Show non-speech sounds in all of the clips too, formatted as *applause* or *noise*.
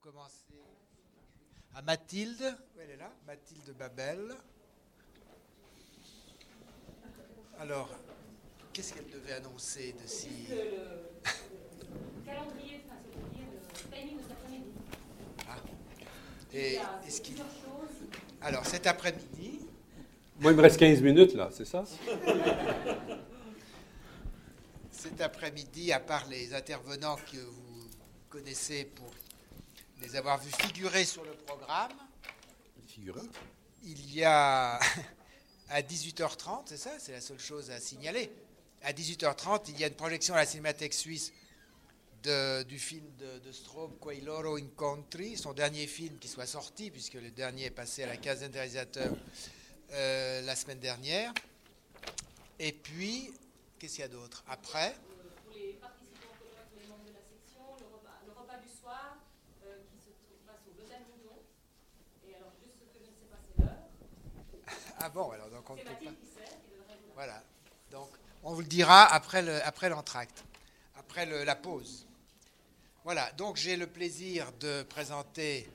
commencer à Mathilde. Elle est là, Mathilde Babel. Alors, qu'est-ce qu'elle devait annoncer de si. Le *laughs* calendrier, enfin, c'est-à-dire le timing de cet après-midi. Ah. Et est-ce qu'il- plusieurs choses. Alors, cet après-midi, Moi, il me reste 15 minutes, là, c'est ça? cet après-midi, à part les intervenants que vous connaissez pour les avoir vus figurer sur le programme, Figurant. il y a *laughs* à 18h30, c'est ça, c'est la seule chose à signaler. À 18h30, il y a une projection à la Cinémathèque suisse de- du film de, de Straub, Quei loro incontri, son dernier film qui soit sorti, puisque le dernier est passé à la quinzaine des réalisateurs euh, la semaine dernière. Et puis, qu'est-ce qu'il y a d'autre? Après, Pour les participants au colloque, les membres de la section, le repas, le repas du soir euh, qui se trouve passe au Lausanne Moudon. Et alors, juste ce que je ne sais pas, c'est l'heure. ah bon, alors donc on ne peut pas. Voilà. Donc, on vous le dira après le- après l'entracte, après le- la pause. Voilà. Donc, j'ai le plaisir de présenter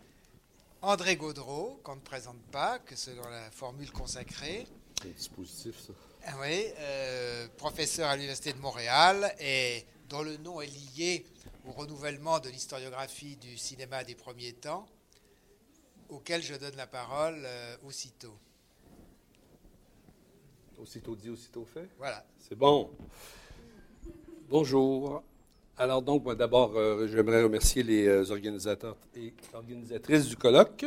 André Gaudreau, qu'on ne présente pas, que selon la formule consacrée. C'est un dispositif, ça. Ah Oui, euh, professeur à l'Université de Montréal et dont le nom est lié au renouvellement de l'historiographie du cinéma des premiers temps, auquel je donne la parole euh, aussitôt. Aussitôt dit, aussitôt fait. Voilà. C'est bon. Bonjour. Alors donc, moi d'abord, euh, j'aimerais remercier les euh, organisateurs et organisatrices du colloque.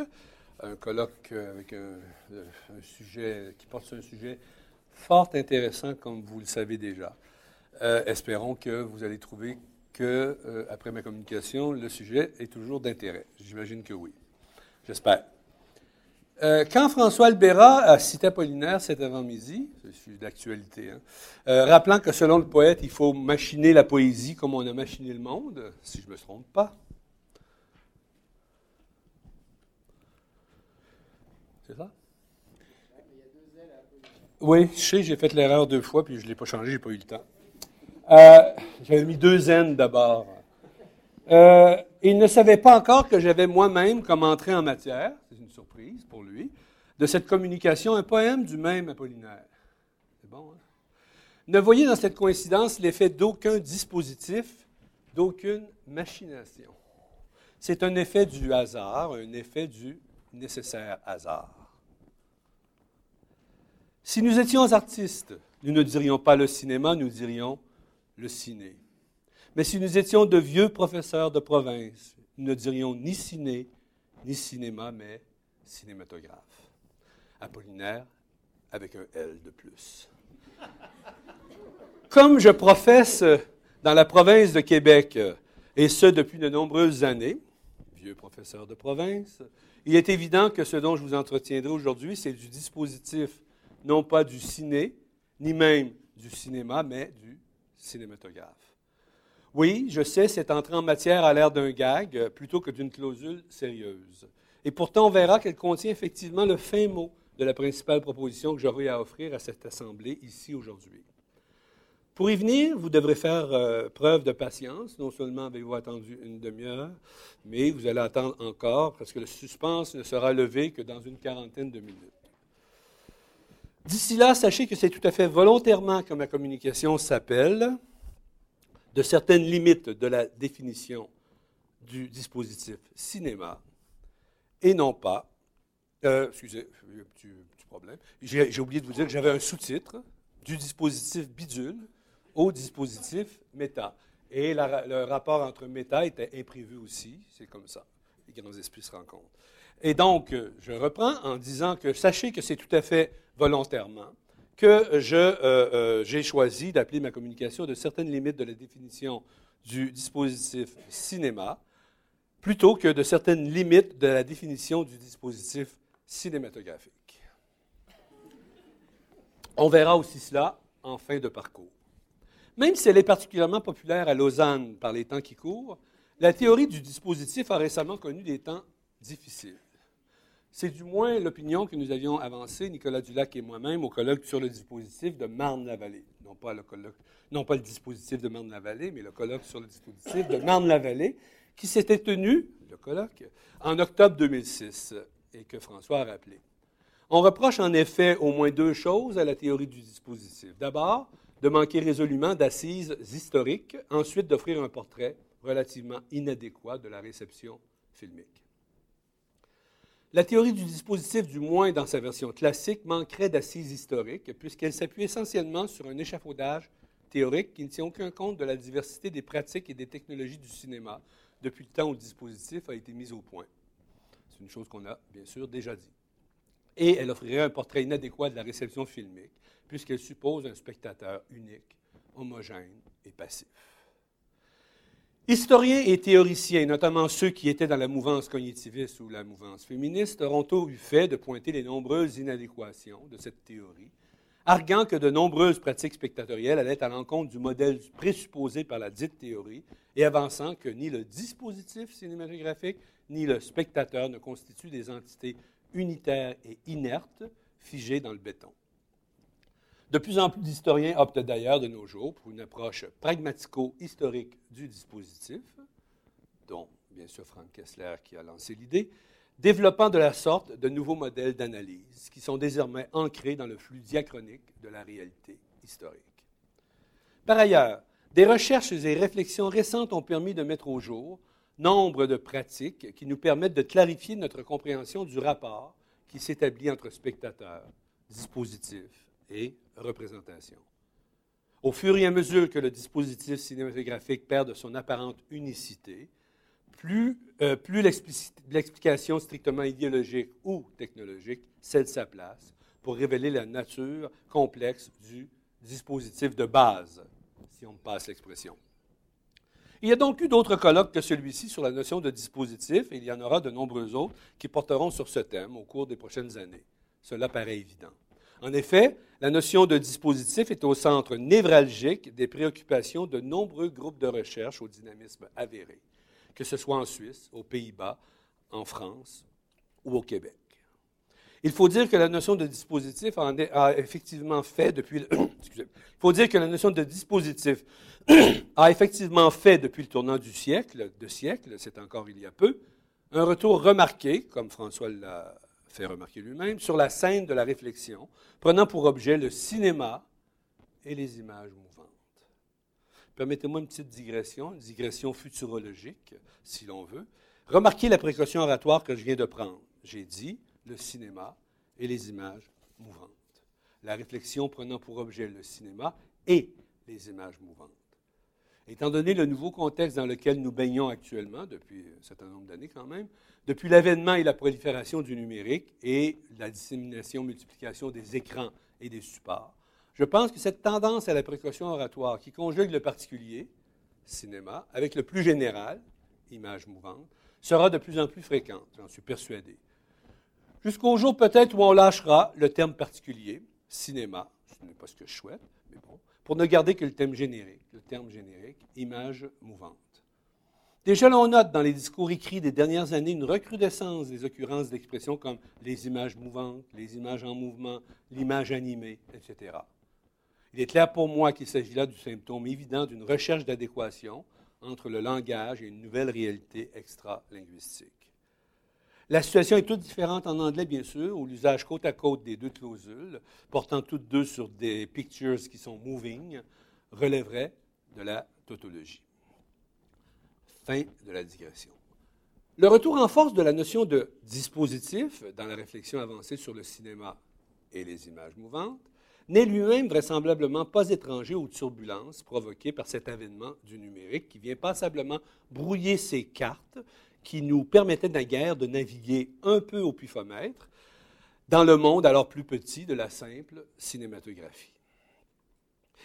Un colloque euh, avec un, un sujet qui porte sur un sujet fort intéressant, comme vous le savez déjà. Espérons que vous allez trouver que, après ma communication, le sujet est toujours d'intérêt. J'imagine que oui. J'espère. Euh, quand François Albera a cité Apollinaire cet avant-midi, c'est d'actualité, hein, euh, rappelant que selon le poète, il faut machiner la poésie comme on a machiné le monde, si je ne me trompe pas. C'est ça? Oui, je sais, j'ai fait l'erreur deux fois, puis je ne l'ai pas changé, je n'ai pas eu le temps. Euh, J'avais mis deux N d'abord. Euh, il ne savait pas encore que j'avais moi-même comme entrée en matière, c'est une surprise pour lui, de cette communication un poème du même Apollinaire. C'est bon, hein? Ne voyez dans cette coïncidence l'effet d'aucun dispositif, d'aucune machination. C'est un effet du hasard, un effet du nécessaire hasard. Si nous étions artistes, nous ne dirions pas le cinéma, nous dirions le ciné. Mais si nous étions de vieux professeurs de province, nous ne dirions ni ciné, ni cinéma, mais cinématographe. Apollinaire avec un L de plus. *laughs* Comme je professe dans la province de Québec, et ce depuis de nombreuses années, vieux professeur de province, il est évident que ce dont je vous entretiendrai aujourd'hui, c'est du dispositif, non pas du ciné, ni même du cinéma, mais du cinématographe. Oui, je sais, cette entrée en matière a l'air d'un gag euh, plutôt que d'une clausule sérieuse. Et pourtant, on verra qu'elle contient effectivement le fin mot de la principale proposition que j'aurai à offrir à cette Assemblée ici aujourd'hui. Pour y venir, vous devrez faire euh, preuve de patience. Non seulement avez-vous attendu une demi-heure, mais vous allez attendre encore parce que le suspense ne sera levé que dans une quarantaine de minutes. D'ici là, sachez que c'est tout à fait volontairement que ma communication s'appelle de certaines limites de la définition du dispositif cinéma et non pas. euh, excusez, a un petit, problème. J'ai j'ai oublié de vous dire que j'avais un sous-titre du dispositif bidule au dispositif méta. Et le rapport entre méta était imprévu aussi. C'est comme ça. Les grands esprits se rencontrent. Et donc, euh, je reprends en disant que sachez que c'est tout à fait volontairement que euh, euh, j'ai choisi d'appeler ma communication de certaines limites de la définition du dispositif cinéma plutôt que de certaines limites de la définition du dispositif cinématographique. On verra aussi cela en fin de parcours. Même si elle est particulièrement populaire à Lausanne par les temps qui courent, la théorie du dispositif a récemment connu des temps difficiles. C'est du moins l'opinion que nous avions avancée, Nicolas Dulac et moi-même, au colloque sur le dispositif de Marne-la-Vallée. Non pas le dispositif de Marne-la-Vallée, mais le colloque sur le dispositif de Marne-la-Vallée, qui s'était tenu, le colloque, en octobre 2006 et que François a rappelé. On reproche en effet au moins deux choses à la théorie du dispositif. D'abord, de manquer résolument d'assises historiques, ensuite d'offrir un portrait relativement inadéquat de la réception filmique. La théorie du dispositif, du moins dans sa version classique, manquerait d'assises historiques, puisqu'elle s'appuie essentiellement sur un échafaudage théorique qui ne tient aucun compte de la diversité des pratiques et des technologies du cinéma depuis le temps où le dispositif a été mis au point. C'est une chose qu'on a bien sûr déjà dit. Et elle offrirait un portrait inadéquat de la réception filmique, puisqu'elle suppose un spectateur unique, homogène et passif. Historiens et théoriciens, notamment ceux qui étaient dans la mouvance cognitiviste ou la mouvance féministe, auront eu fait de pointer les nombreuses inadéquations de cette théorie, arguant que de nombreuses pratiques spectatorielles allaient à l'encontre du modèle présupposé par la dite théorie et avançant que ni le dispositif cinématographique ni le spectateur ne constituent des entités unitaires et inertes figées dans le béton. De plus en plus d'historiens optent d'ailleurs de nos jours pour une approche pragmatico-historique du dispositif, dont bien sûr Frank Kessler qui a lancé l'idée, développant de la sorte de nouveaux modèles d'analyse qui sont désormais ancrés dans le flux diachronique de la réalité historique. Par ailleurs, des recherches et réflexions récentes ont permis de mettre au jour nombre de pratiques qui nous permettent de clarifier notre compréhension du rapport qui s'établit entre spectateurs, dispositifs et représentation. Au fur et à mesure que le dispositif cinématographique perd de son apparente unicité, plus, euh, plus l'explication strictement idéologique ou technologique cède sa place pour révéler la nature complexe du dispositif de base, si on me passe l'expression. Il y a donc eu d'autres colloques que celui-ci sur la notion de dispositif, et il y en aura de nombreux autres qui porteront sur ce thème au cours des prochaines années. Cela paraît évident. En effet, la notion de dispositif est au centre névralgique des préoccupations de nombreux groupes de recherche au dynamisme avéré, que ce soit en Suisse, aux Pays-Bas, en France ou au Québec. Il faut dire que la notion de dispositif a effectivement fait depuis le, *coughs* Il faut dire que la notion de dispositif *coughs* a effectivement fait depuis le tournant du siècle, de siècle, c'est encore il y a peu, un retour remarqué, comme François l'a fait remarquer lui-même, sur la scène de la réflexion, prenant pour objet le cinéma et les images mouvantes. Permettez-moi une petite digression, une digression futurologique, si l'on veut. Remarquez la précaution oratoire que je viens de prendre. J'ai dit le cinéma et les images mouvantes. La réflexion prenant pour objet le cinéma et les images mouvantes. Étant donné le nouveau contexte dans lequel nous baignons actuellement, depuis un certain nombre d'années quand même, depuis l'avènement et la prolifération du numérique et la dissémination, multiplication des écrans et des supports, je pense que cette tendance à la précaution oratoire qui conjugue le particulier, cinéma, avec le plus général, image mouvante, sera de plus en plus fréquente, j'en suis persuadé. Jusqu'au jour peut-être où on lâchera le terme particulier, cinéma, ce n'est pas ce que je souhaite, mais bon, pour ne garder que le thème générique, le terme générique, image mouvante. Déjà, l'on note dans les discours écrits des dernières années une recrudescence des occurrences d'expressions comme les images mouvantes, les images en mouvement, l'image animée, etc. Il est clair pour moi qu'il s'agit là du symptôme évident d'une recherche d'adéquation entre le langage et une nouvelle réalité extra-linguistique. La situation est toute différente en anglais, bien sûr, où l'usage côte à côte des deux clausules, portant toutes deux sur des pictures qui sont moving, relèverait de la tautologie. Fin de la digression. Le retour en force de la notion de dispositif dans la réflexion avancée sur le cinéma et les images mouvantes n'est lui-même vraisemblablement pas étranger aux turbulences provoquées par cet avènement du numérique qui vient passablement brouiller ces cartes qui nous permettait naguère de naviguer un peu au puifomètre dans le monde alors plus petit de la simple cinématographie.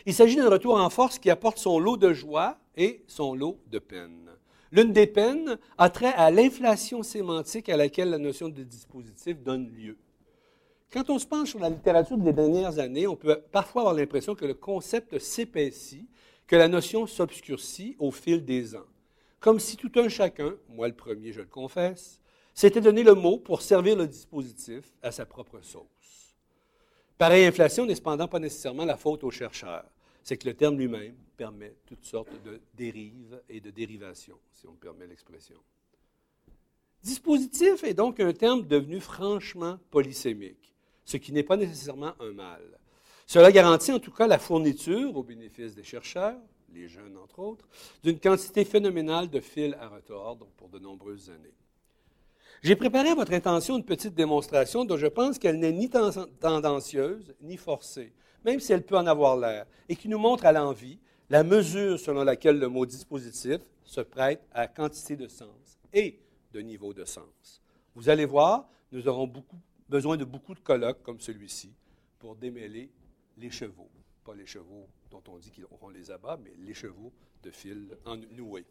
Il s'agit d'un retour en force qui apporte son lot de joie et son lot de peine. L'une des peines a trait à l'inflation sémantique à laquelle la notion de dispositif donne lieu. Quand on se penche sur la littérature des dernières années, on peut parfois avoir l'impression que le concept s'épaissit, que la notion s'obscurcit au fil des ans comme si tout un chacun, moi le premier, je le confesse, s'était donné le mot pour servir le dispositif à sa propre sauce. Pareille inflation n'est cependant pas nécessairement la faute aux chercheurs. C'est que le terme lui-même permet toutes sortes de dérives et de dérivations, si on me permet l'expression. Dispositif est donc un terme devenu franchement polysémique, ce qui n'est pas nécessairement un mal. Cela garantit en tout cas la fourniture, au bénéfice des chercheurs, les jeunes entre autres, d'une quantité phénoménale de fils à retordre pour de nombreuses années. J'ai préparé à votre intention une petite démonstration dont je pense qu'elle n'est ni tendancieuse ni forcée, même si elle peut en avoir l'air, et qui nous montre à l'envie la mesure selon laquelle le mot dispositif se prête à quantité de sens et de niveau de sens. Vous allez voir, nous aurons besoin de beaucoup de colloques comme celui-ci pour démêler les chevaux. Pas les chevaux dont on dit qu'on les abat, mais les chevaux de fil en noué.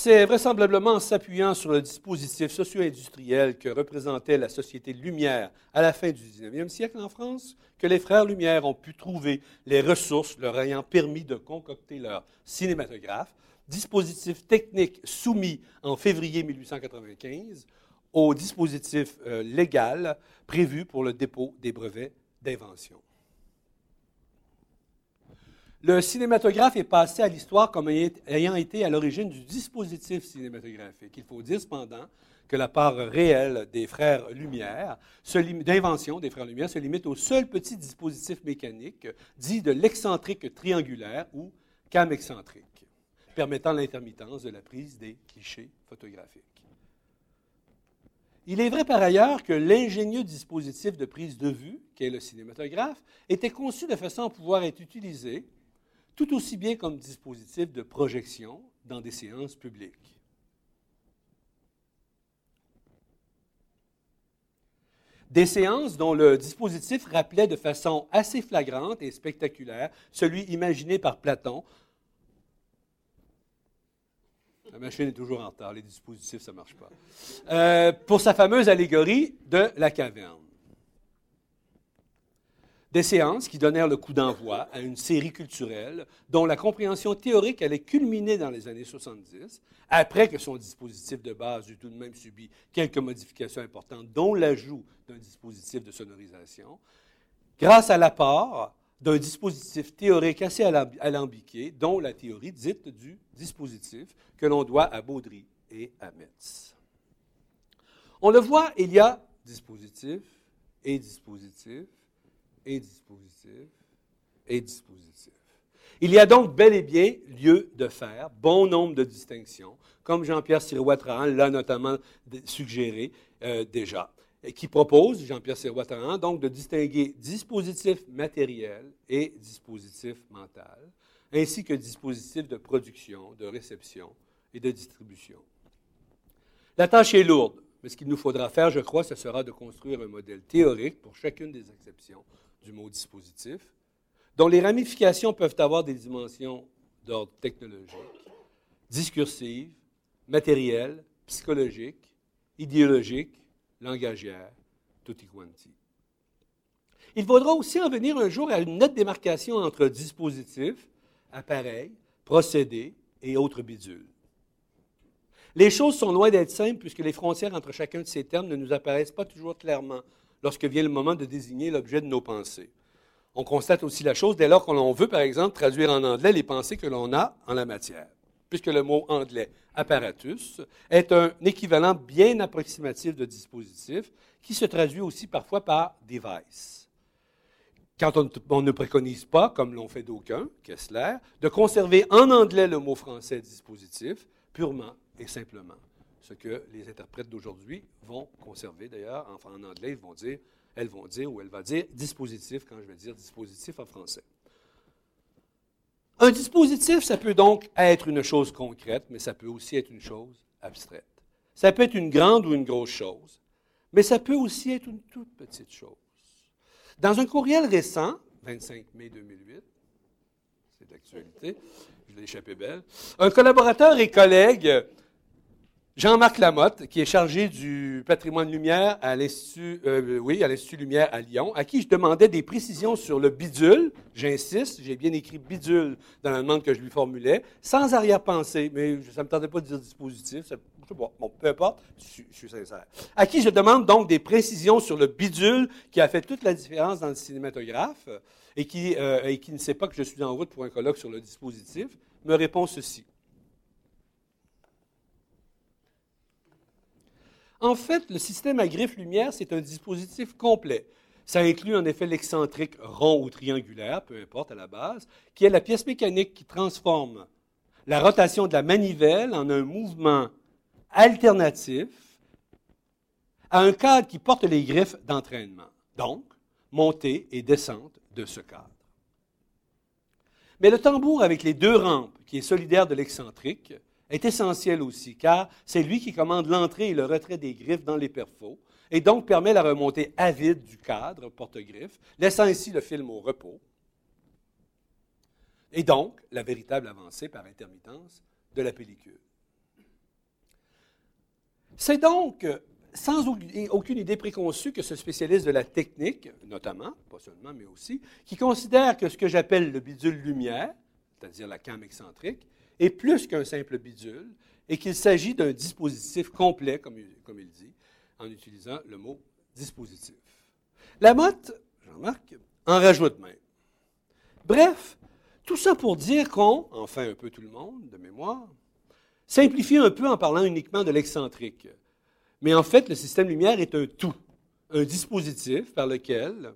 C'est vraisemblablement en s'appuyant sur le dispositif socio-industriel que représentait la société Lumière à la fin du 19e siècle en France que les frères Lumière ont pu trouver les ressources leur ayant permis de concocter leur cinématographe, dispositif technique soumis en février 1895 au dispositif euh, légal prévu pour le dépôt des brevets d'invention. Le cinématographe est passé à l'histoire comme ayant été à l'origine du dispositif cinématographique. Il faut dire cependant que la part réelle des frères Lumière, d'invention des frères Lumière, se limite au seul petit dispositif mécanique dit de l'excentrique triangulaire ou cam excentrique, permettant l'intermittence de la prise des clichés photographiques. Il est vrai par ailleurs que l'ingénieux dispositif de prise de vue, qu'est le cinématographe, était conçu de façon à pouvoir être utilisé tout aussi bien comme dispositif de projection dans des séances publiques. Des séances dont le dispositif rappelait de façon assez flagrante et spectaculaire celui imaginé par Platon. La machine est toujours en retard, les dispositifs, ça ne marche pas. Euh, pour sa fameuse allégorie de la caverne des séances qui donnèrent le coup d'envoi à une série culturelle dont la compréhension théorique allait culminer dans les années 70, après que son dispositif de base eut tout de même subi quelques modifications importantes, dont l'ajout d'un dispositif de sonorisation, grâce à l'apport d'un dispositif théorique assez alambiqué, dont la théorie dite du dispositif, que l'on doit à Baudry et à Metz. On le voit, il y a dispositif et dispositif, et dispositif. Il y a donc bel et bien lieu de faire bon nombre de distinctions, comme Jean-Pierre Sirois-Trahan l'a notamment suggéré euh, déjà, qui propose, Jean-Pierre Sirois-Trahan, donc de distinguer dispositif matériel et dispositif mental, ainsi que dispositif de production, de réception et de distribution. La tâche est lourde, mais ce qu'il nous faudra faire, je crois, ce sera de construire un modèle théorique pour chacune des exceptions du mot dispositif, dont les ramifications peuvent avoir des dimensions d'ordre technologique, discursive, matérielle, psychologique, idéologique, langagière, tutti quanti. Il faudra aussi en venir un jour à une nette démarcation entre dispositif, appareil, procédé et autres bidules. Les choses sont loin d'être simples puisque les frontières entre chacun de ces termes ne nous apparaissent pas toujours clairement lorsque vient le moment de désigner l'objet de nos pensées. On constate aussi la chose dès lors qu'on veut, par exemple, traduire en anglais les pensées que l'on a en la matière, puisque le mot anglais apparatus est un équivalent bien approximatif de dispositif qui se traduit aussi parfois par device. Quand on, on ne préconise pas, comme l'ont fait d'aucuns, Kessler, de conserver en anglais le mot français dispositif purement et simplement ce que les interprètes d'aujourd'hui vont conserver. D'ailleurs, en anglais, ils vont dire, elles vont dire, ou elle va dire dispositif quand je vais dire dispositif en français. Un dispositif, ça peut donc être une chose concrète, mais ça peut aussi être une chose abstraite. Ça peut être une grande ou une grosse chose, mais ça peut aussi être une toute petite chose. Dans un courriel récent, 25 mai 2008, c'est d'actualité, je l'ai échappé belle, un collaborateur et collègue Jean-Marc Lamotte, qui est chargé du patrimoine Lumière à l'Institut, euh, à l'Institut Lumière à Lyon, à qui je demandais des précisions sur le bidule. J'insiste, j'ai bien écrit bidule dans la demande que je lui formulais, sans arrière-pensée, mais ça ne me tentait pas de dire dispositif, ça, sais pas. Bon, peu importe, je, suis- je sincère. À qui je demande donc des précisions sur le bidule qui a fait toute la différence dans le cinématographe et qui, euh, et qui ne sait pas que je suis en route pour un colloque sur le dispositif, me répond ceci. En fait, le système à griffe lumière, c'est un dispositif complet. Ça inclut en effet l'excentrique rond ou triangulaire, peu importe à la base, qui est la pièce mécanique qui transforme la rotation de la manivelle en un mouvement alternatif à un cadre qui porte les griffes d'entraînement. Donc, montée et descente de ce cadre. Mais le tambour avec les deux rampes, qui est solidaire de l'excentrique, est essentiel aussi, car c'est lui qui commande l'entrée et le retrait des griffes dans les perfos, et donc permet la remontée à vide du cadre porte-griffes, laissant ainsi le film au repos, et donc la véritable avancée par intermittence de la pellicule. C'est donc sans au- aucune idée préconçue que ce spécialiste de la technique, notamment, pas seulement, mais aussi, qui considère que ce que j'appelle le bidule lumière, c'est-à-dire la cam excentrique, est plus qu'un simple bidule et qu'il s'agit d'un dispositif complet, comme il, dit, en utilisant le mot dispositif. La motte, Jean-Marc, en rajoute même. Bref, tout ça pour dire qu'on, enfin un peu tout le monde, de mémoire, simplifie un peu en parlant uniquement de l'excentrique. Mais en fait, le système lumière est un tout, un dispositif par lequel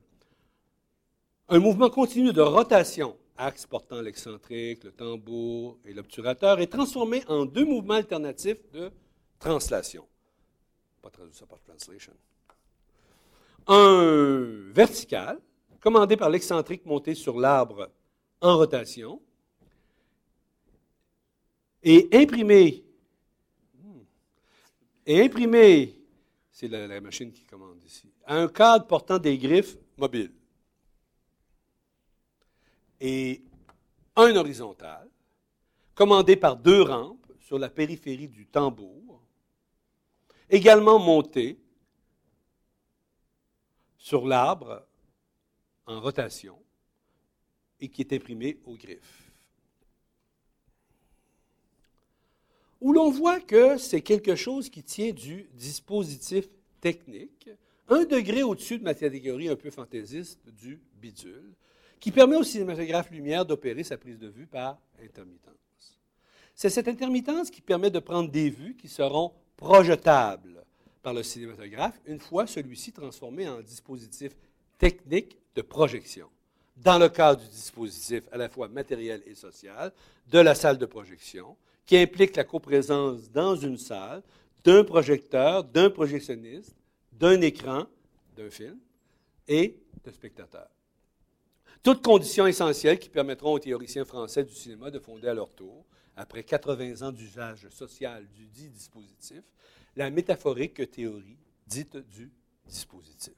un mouvement continu de rotation, axe portant l'excentrique, le tambour et l'obturateur, est transformé en deux mouvements alternatifs de translation. Pas traduit ça par translation. Un vertical, commandé par l'excentrique monté sur l'arbre en rotation, et imprimé c'est la, la machine qui commande ici, à un cadre portant des griffes mobiles. Et un horizontal, commandé par deux rampes sur la périphérie du tambour, également monté sur l'arbre en rotation et qui est imprimé aux griffes. où l'on voit que c'est quelque chose qui tient du dispositif technique, un degré au-dessus de ma catégorie un peu fantaisiste du bidule, qui permet au cinématographe lumière d'opérer sa prise de vue par intermittence. C'est cette intermittence qui permet de prendre des vues qui seront projetables par le cinématographe une fois celui-ci transformé en dispositif technique de projection. Dans le cadre du dispositif à la fois matériel et social de la salle de projection, qui implique la coprésence dans une salle d'un projecteur, d'un projectionniste, d'un écran, d'un film et de spectateurs. Toutes conditions essentielles qui permettront aux théoriciens français du cinéma de fonder à leur tour, après 80 ans d'usage social du dit dispositif, la métaphorique théorie dite du dispositif.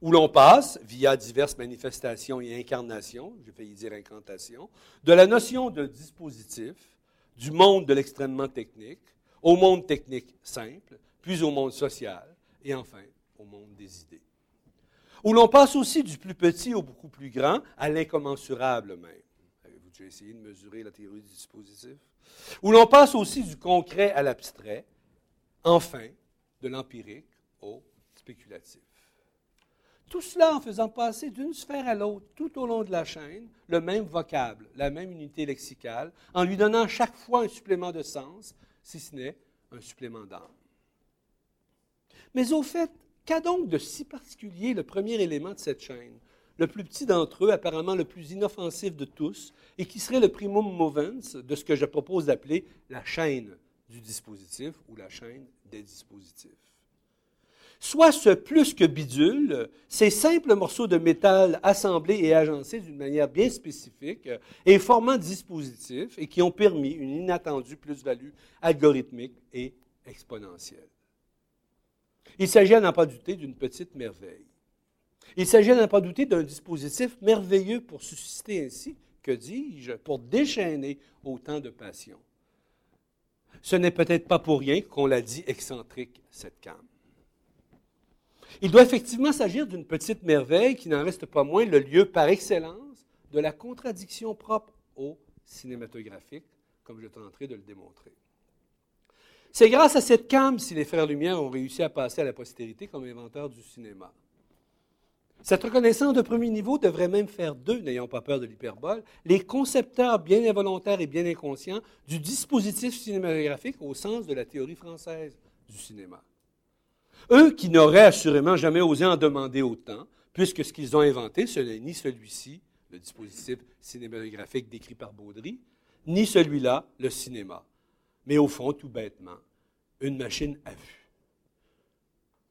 Où l'on passe, via diverses manifestations et incarnations, j'ai failli dire incantations, de la notion de dispositif, du monde de l'extrêmement technique, au monde technique simple, puis au monde social, et enfin au monde des idées. Où l'on passe aussi du plus petit au beaucoup plus grand, à l'incommensurable même. Avez-vous déjà essayé de mesurer la théorie du dispositif? Où l'on passe aussi du concret à l'abstrait, enfin de l'empirique au spéculatif. Tout cela en faisant passer d'une sphère à l'autre, tout au long de la chaîne, le même vocable, la même unité lexicale, en lui donnant chaque fois un supplément de sens, si ce n'est un supplément d'âme. Mais au fait, qu'a donc de si particulier le premier élément de cette chaîne, le plus petit d'entre eux, apparemment le plus inoffensif de tous, et qui serait le primum movens de ce que je propose d'appeler la chaîne du dispositif ou la chaîne des dispositifs? soit ce plus que bidule, ces simples morceaux de métal assemblés et agencés d'une manière bien spécifique et formant dispositifs et qui ont permis une inattendue plus-value algorithmique et exponentielle. Il s'agit à n'en pas douter d'une petite merveille. Il s'agit à n'en pas douter d'un dispositif merveilleux pour susciter ainsi, que dis-je, pour déchaîner autant de passion. Ce n'est peut-être pas pour rien qu'on l'a dit excentrique, cette cam. Il doit effectivement s'agir d'une petite merveille qui n'en reste pas moins le lieu par excellence de la contradiction propre au cinématographique, comme je tenterai de le démontrer. C'est grâce à cette cam si les frères Lumière ont réussi à passer à la postérité comme inventeurs du cinéma. Cette reconnaissance de premier niveau devrait même faire d'eux, n'ayant pas peur de l'hyperbole, les concepteurs bien involontaires et bien inconscients du dispositif cinématographique au sens de la théorie française du cinéma. Eux qui n'auraient assurément jamais osé en demander autant, puisque ce qu'ils ont inventé, ce n'est ni celui-ci, le dispositif cinématographique décrit par Baudry, ni celui-là, le cinéma. Mais au fond, tout bêtement, une machine à vue.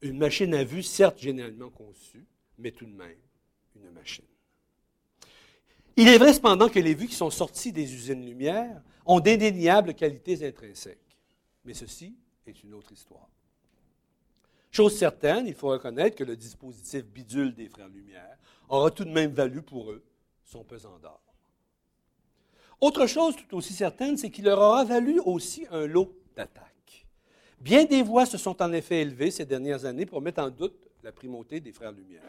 Une machine à vue, certes généralement conçue, mais tout de même une machine. Il est vrai cependant que les vues qui sont sorties des usines Lumière ont d'indéniables qualités intrinsèques. Mais ceci est une autre histoire. Chose certaine, il faut reconnaître que le dispositif bidule des frères Lumière aura tout de même valu pour eux son pesant d'or. Autre chose tout aussi certaine, c'est qu'il leur aura valu aussi un lot d'attaques. Bien des voix se sont en effet élevées ces dernières années pour mettre en doute la primauté des frères Lumière.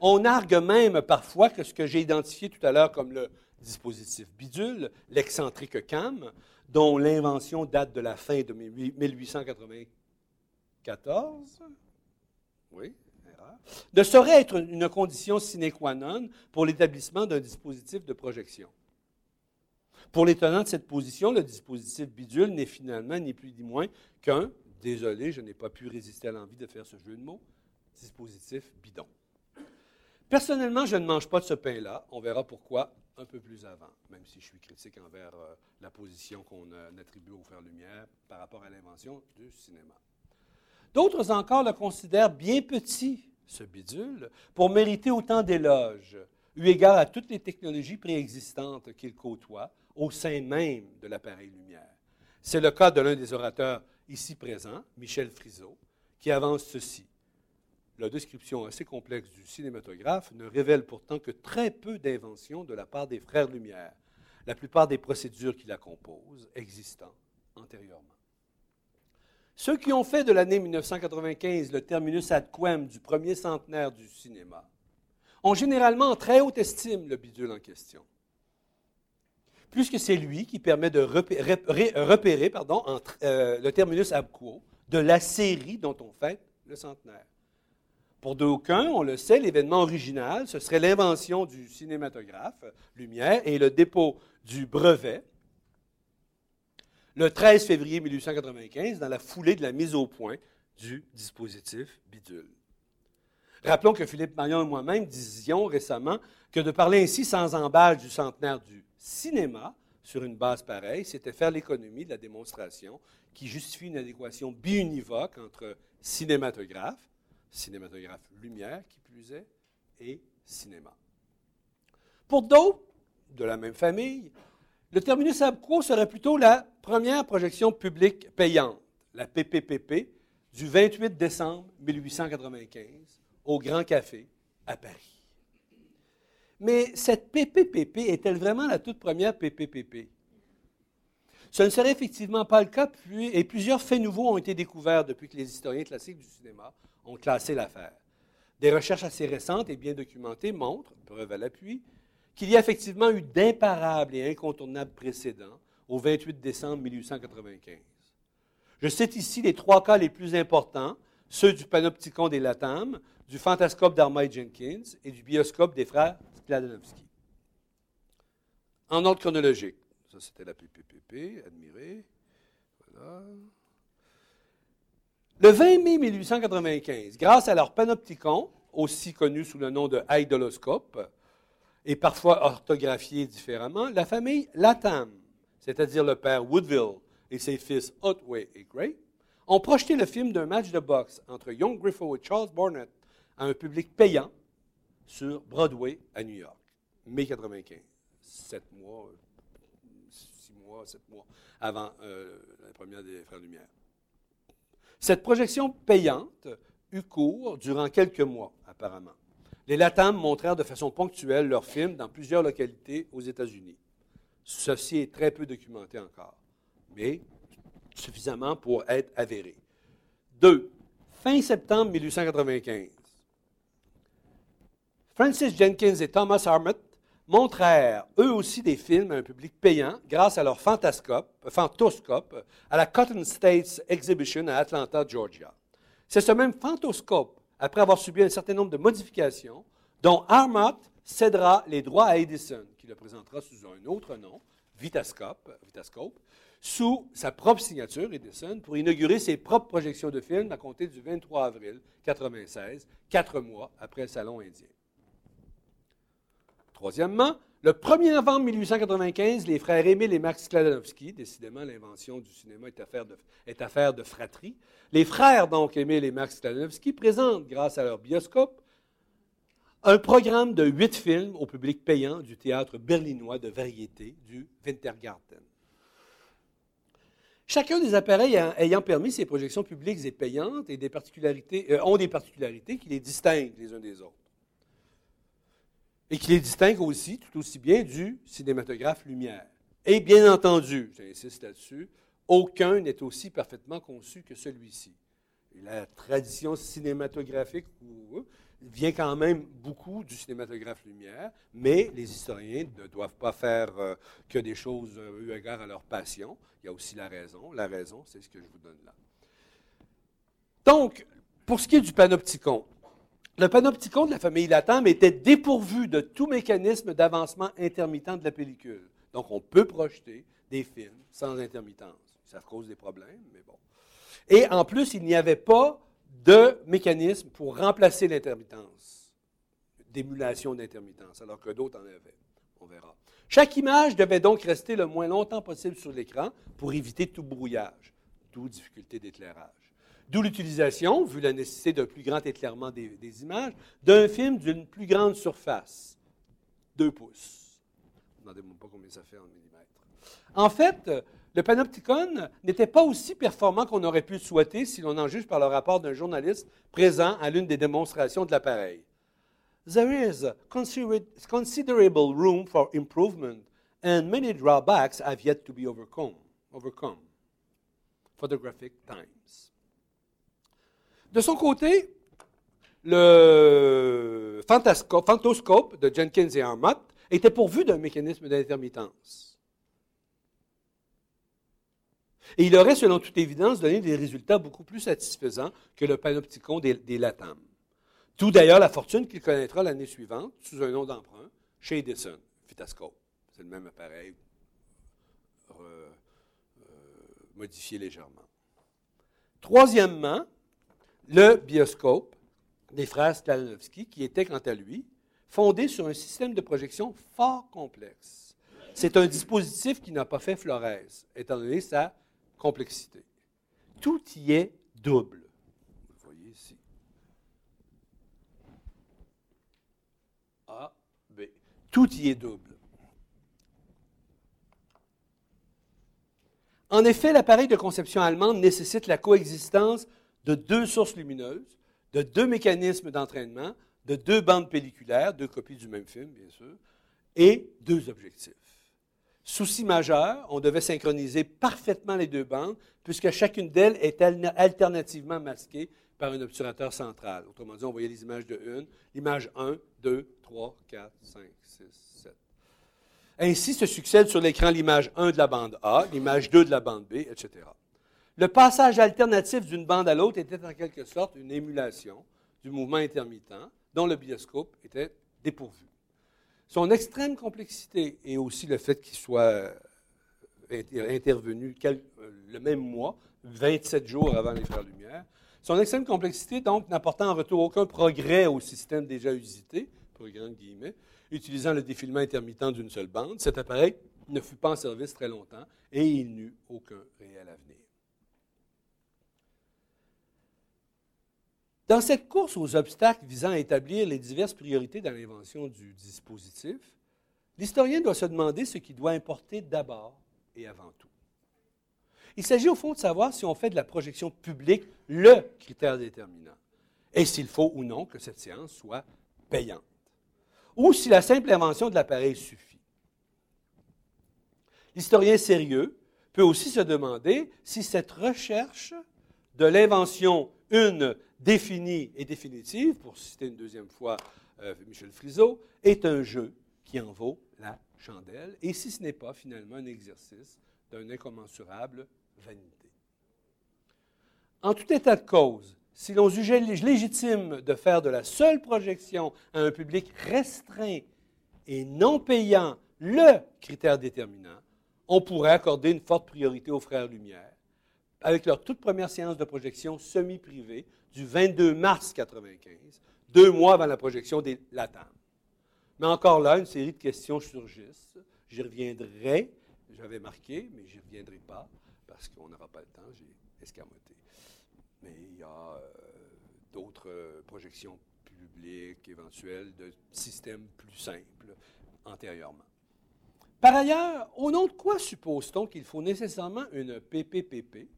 On argue même parfois que ce que j'ai identifié tout à l'heure comme le dispositif bidule, l'excentrique CAM, dont l'invention date de la fin de 1894, oui, ne saurait être une condition sine qua non pour l'établissement d'un dispositif de projection. Pour les tenants de cette position, le dispositif bidule n'est finalement ni plus ni moins qu'un, désolé, je n'ai pas pu résister à l'envie de faire ce jeu de mots, dispositif bidon. Personnellement, je ne mange pas de ce pain-là. On verra pourquoi un peu plus avant, même si je suis critique envers euh, la position qu'on attribue aux Frères Lumière par rapport à l'invention du cinéma. D'autres encore le considèrent bien petit, ce bidule, pour mériter autant d'éloges, eu égard à toutes les technologies préexistantes qu'il côtoie au sein même de l'appareil lumière. C'est le cas de l'un des orateurs ici présents, Michel Friseau, qui avance ceci. La description assez complexe du cinématographe ne révèle pourtant que très peu d'inventions de la part des frères Lumière, la plupart des procédures qui la composent existant antérieurement. Ceux qui ont fait de l'année 1995 le terminus ad quem du premier centenaire du cinéma ont généralement en très haute estime le bidule en question, puisque c'est lui qui permet de repérer, euh, le terminus ab quo de la série dont on fête le centenaire. Pour d'aucuns, on le sait, l'événement original, ce serait l'invention du cinématographe Lumière et le dépôt du brevet le 13 février 1895 dans la foulée de la mise au point du dispositif bidule. Rappelons que Philippe Marion et moi-même disions récemment que de parler ainsi sans embâche du centenaire du cinéma sur une base pareille, c'était faire l'économie de la démonstration qui justifie une adéquation biunivoque entre cinématographe cinématographe lumière qui plus est, et cinéma. Pour d'autres, de la même famille, le terminus ab quo serait plutôt la première projection publique payante, la PPPP, du 28 décembre 1895 au Grand Café à Paris. Mais cette PPPP est-elle vraiment la toute première PPPP? Ce ne serait effectivement pas le cas, et plusieurs faits nouveaux ont été découverts depuis que les historiens classiques du cinéma ont classé l'affaire. Des recherches assez récentes et bien documentées montrent, preuve à l'appui, qu'il y a effectivement eu d'imparables et incontournables précédents au 28 décembre 1895. Je cite ici les trois cas les plus importants, ceux du panopticon des Latam, du fantascope d'Armai Jenkins et du bioscope des frères Skladanowski. En ordre chronologique, ça c'était la PPPP, admirez. Voilà. Le 20 mai 1895, grâce à leur panopticon, aussi connu sous le nom de idoloscope, et parfois orthographié différemment, la famille Latham, c'est-à-dire le père Woodville et ses fils Otway et Gray, ont projeté le film d'un match de boxe entre Young Griffith et Charles Barnett à un public payant sur Broadway à New York, mai 95, sept mois, six mois, sept mois avant euh, la première des Frères Lumière. Cette projection payante eut cours durant quelques mois, apparemment. Les Latam montrèrent de façon ponctuelle leurs films dans plusieurs localités aux États-Unis. Ceci est très peu documenté encore, mais suffisamment pour être avéré. Deux, fin septembre 1895, Francis Jenkins et Thomas Armott montrèrent eux aussi des films à un public payant grâce à leur fantascope, fantoscope à la Cotton States Exhibition à Atlanta, Georgia. C'est ce même fantoscope, après avoir subi un certain nombre de modifications, dont Armott cédera les droits à Edison, qui le présentera sous un autre nom, Vitascope, Vitascope sous sa propre signature, Edison, pour inaugurer ses propres projections de films à compter du 23 avril 1996, quatre mois après le Salon indien. Troisièmement, le 1er novembre 1895, les frères Émile et Max Sklodowski, décidément l'invention du cinéma est affaire, de, fratrie, les frères donc Émile et Max Sklodowski présentent, grâce à leur bioscope, un programme de huit films au public payant du théâtre berlinois de variété du Wintergarten. Chacun des appareils ayant permis ces projections publiques et payantes et des particularités, euh, ont des particularités qui les distinguent les uns des autres. Et qui les distinguent aussi, tout aussi bien, du cinématographe lumière. Et bien entendu, j'insiste là-dessus, aucun n'est aussi parfaitement conçu que celui-ci. La tradition cinématographique euh, vient quand même beaucoup du cinématographe lumière, mais les historiens ne doivent pas faire euh, que des choses eu égard à leur passion. Il y a aussi la raison. La raison, c'est ce que je vous donne là. Donc, pour ce qui est du panopticon, le panopticon de la famille Latam était dépourvu de tout mécanisme d'avancement intermittent de la pellicule. Donc, on peut projeter des films sans intermittence. Ça cause des problèmes, mais bon. Et en plus, il n'y avait pas de mécanisme pour remplacer l'intermittence, d'émulation d'intermittence, alors que d'autres en avaient. On verra. Chaque image devait donc rester le moins longtemps possible sur l'écran pour éviter tout brouillage, d'où difficulté d'éclairage. D'où l'utilisation, vu la nécessité d'un plus grand éclairement des, images, d'un film d'une plus grande surface, 2 pouces. Demandez-moi pas combien ça fait en millimètres. En fait, le panopticon n'était pas aussi performant qu'on aurait pu le souhaiter si l'on en juge par le rapport d'un journaliste présent à l'une des démonstrations de l'appareil. There is considerable room for improvement, and many drawbacks have yet to be overcome. Photographic Times. De son côté, le fantoscope de Jenkins et Armott était pourvu d'un mécanisme d'intermittence. Et il aurait, selon toute évidence, donné des résultats beaucoup plus satisfaisants que le panopticon des, des Latam. Tout d'ailleurs la fortune qu'il connaîtra l'année suivante, sous un nom d'emprunt, chez Edison, Vitascope. C'est le même appareil, euh, modifié légèrement. Troisièmement, le bioscope des frères Stalinowski, qui était, quant à lui, fondé sur un système de projection fort complexe. C'est un dispositif qui n'a pas fait Flores, étant donné sa complexité. Tout y est double. Vous voyez ici. A, B. Tout y est double. En effet, l'appareil de conception allemande nécessite la coexistence de deux sources lumineuses, de deux mécanismes d'entraînement, de deux bandes pelliculaires, deux copies du même film, bien sûr, et deux objectifs. Souci majeur, on devait synchroniser parfaitement les deux bandes, puisque chacune d'elles est alternativement masquée par un obturateur central. Autrement dit, on voyait les images de une, l'image 1, 2, 3, 4, 5, 6, 7. Ainsi se succède sur l'écran l'image 1 de la bande A, l'image 2 de la bande B, etc. Le passage alternatif d'une bande à l'autre était en quelque sorte une émulation du mouvement intermittent dont le bioscope était dépourvu. Son extrême complexité et aussi le fait qu'il soit euh, intervenu euh, le même mois, 27 jours avant les Frères Lumière, son extrême complexité, donc, n'apportant en retour aucun progrès au système déjà usité, pour guillemets, utilisant le défilement intermittent d'une seule bande, cet appareil ne fut pas en service très longtemps et il n'eut aucun réel avenir. Dans cette course aux obstacles visant à établir les diverses priorités dans l'invention du dispositif, l'historien doit se demander ce qui doit importer d'abord et avant tout. Il s'agit au fond de savoir si on fait de la projection publique le critère déterminant et s'il faut ou non que cette séance soit payante, ou si la simple invention de l'appareil suffit. L'historien sérieux peut aussi se demander si cette recherche de l'invention une définie et définitive, pour citer une deuxième fois euh, Michel Friseau, est un jeu qui en vaut la chandelle, et si ce n'est pas finalement un exercice d'un incommensurable vanité. En tout état de cause, si l'on jugeait légitime de faire de la seule projection à un public restreint et non payant le critère déterminant, on pourrait accorder une forte priorité aux frères Lumière, avec leur toute première séance de projection semi-privée du 22 mars 1995, deux mois avant la projection des Latam. Mais encore là, une série de questions surgissent. J'y reviendrai, j'avais marqué, mais j'y reviendrai pas, parce qu'on n'aura pas le temps, j'ai escamoté. Mais il y a euh, d'autres euh, projections publiques éventuelles de systèmes plus simples antérieurement. Par ailleurs, au nom de quoi suppose-t-on qu'il faut nécessairement une PPPP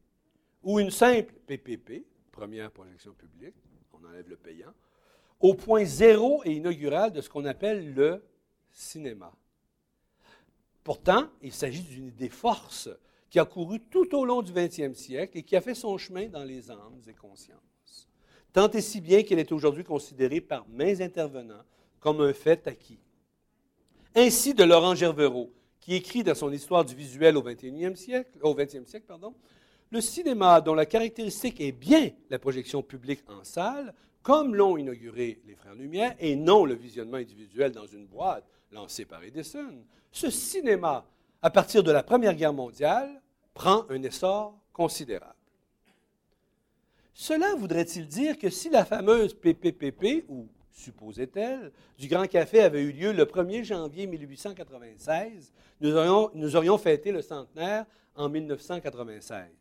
ou une simple PPP, première projection publique, on enlève le payant, au point zéro et inaugural de ce qu'on appelle le cinéma. Pourtant, il s'agit d'une idée force qui a couru tout au long du 20e siècle et qui a fait son chemin dans les âmes et consciences. Tant et si bien qu'elle est aujourd'hui considérée par mains intervenants comme un fait acquis. Ainsi de Laurent Gervereau, qui écrit dans son Histoire du visuel au 21e siècle, au 20e siècle pardon, le cinéma, dont la caractéristique est bien la projection publique en salle, comme l'ont inauguré les Frères Lumière, et non le visionnement individuel dans une boîte lancée par Edison, ce cinéma, à partir de la Première Guerre mondiale, prend un essor considérable. Cela voudrait-il dire que si la fameuse PPPP, ou supposait-elle, du Grand Café avait eu lieu le 1er janvier 1896, nous aurions, nous aurions fêté le centenaire en 1996.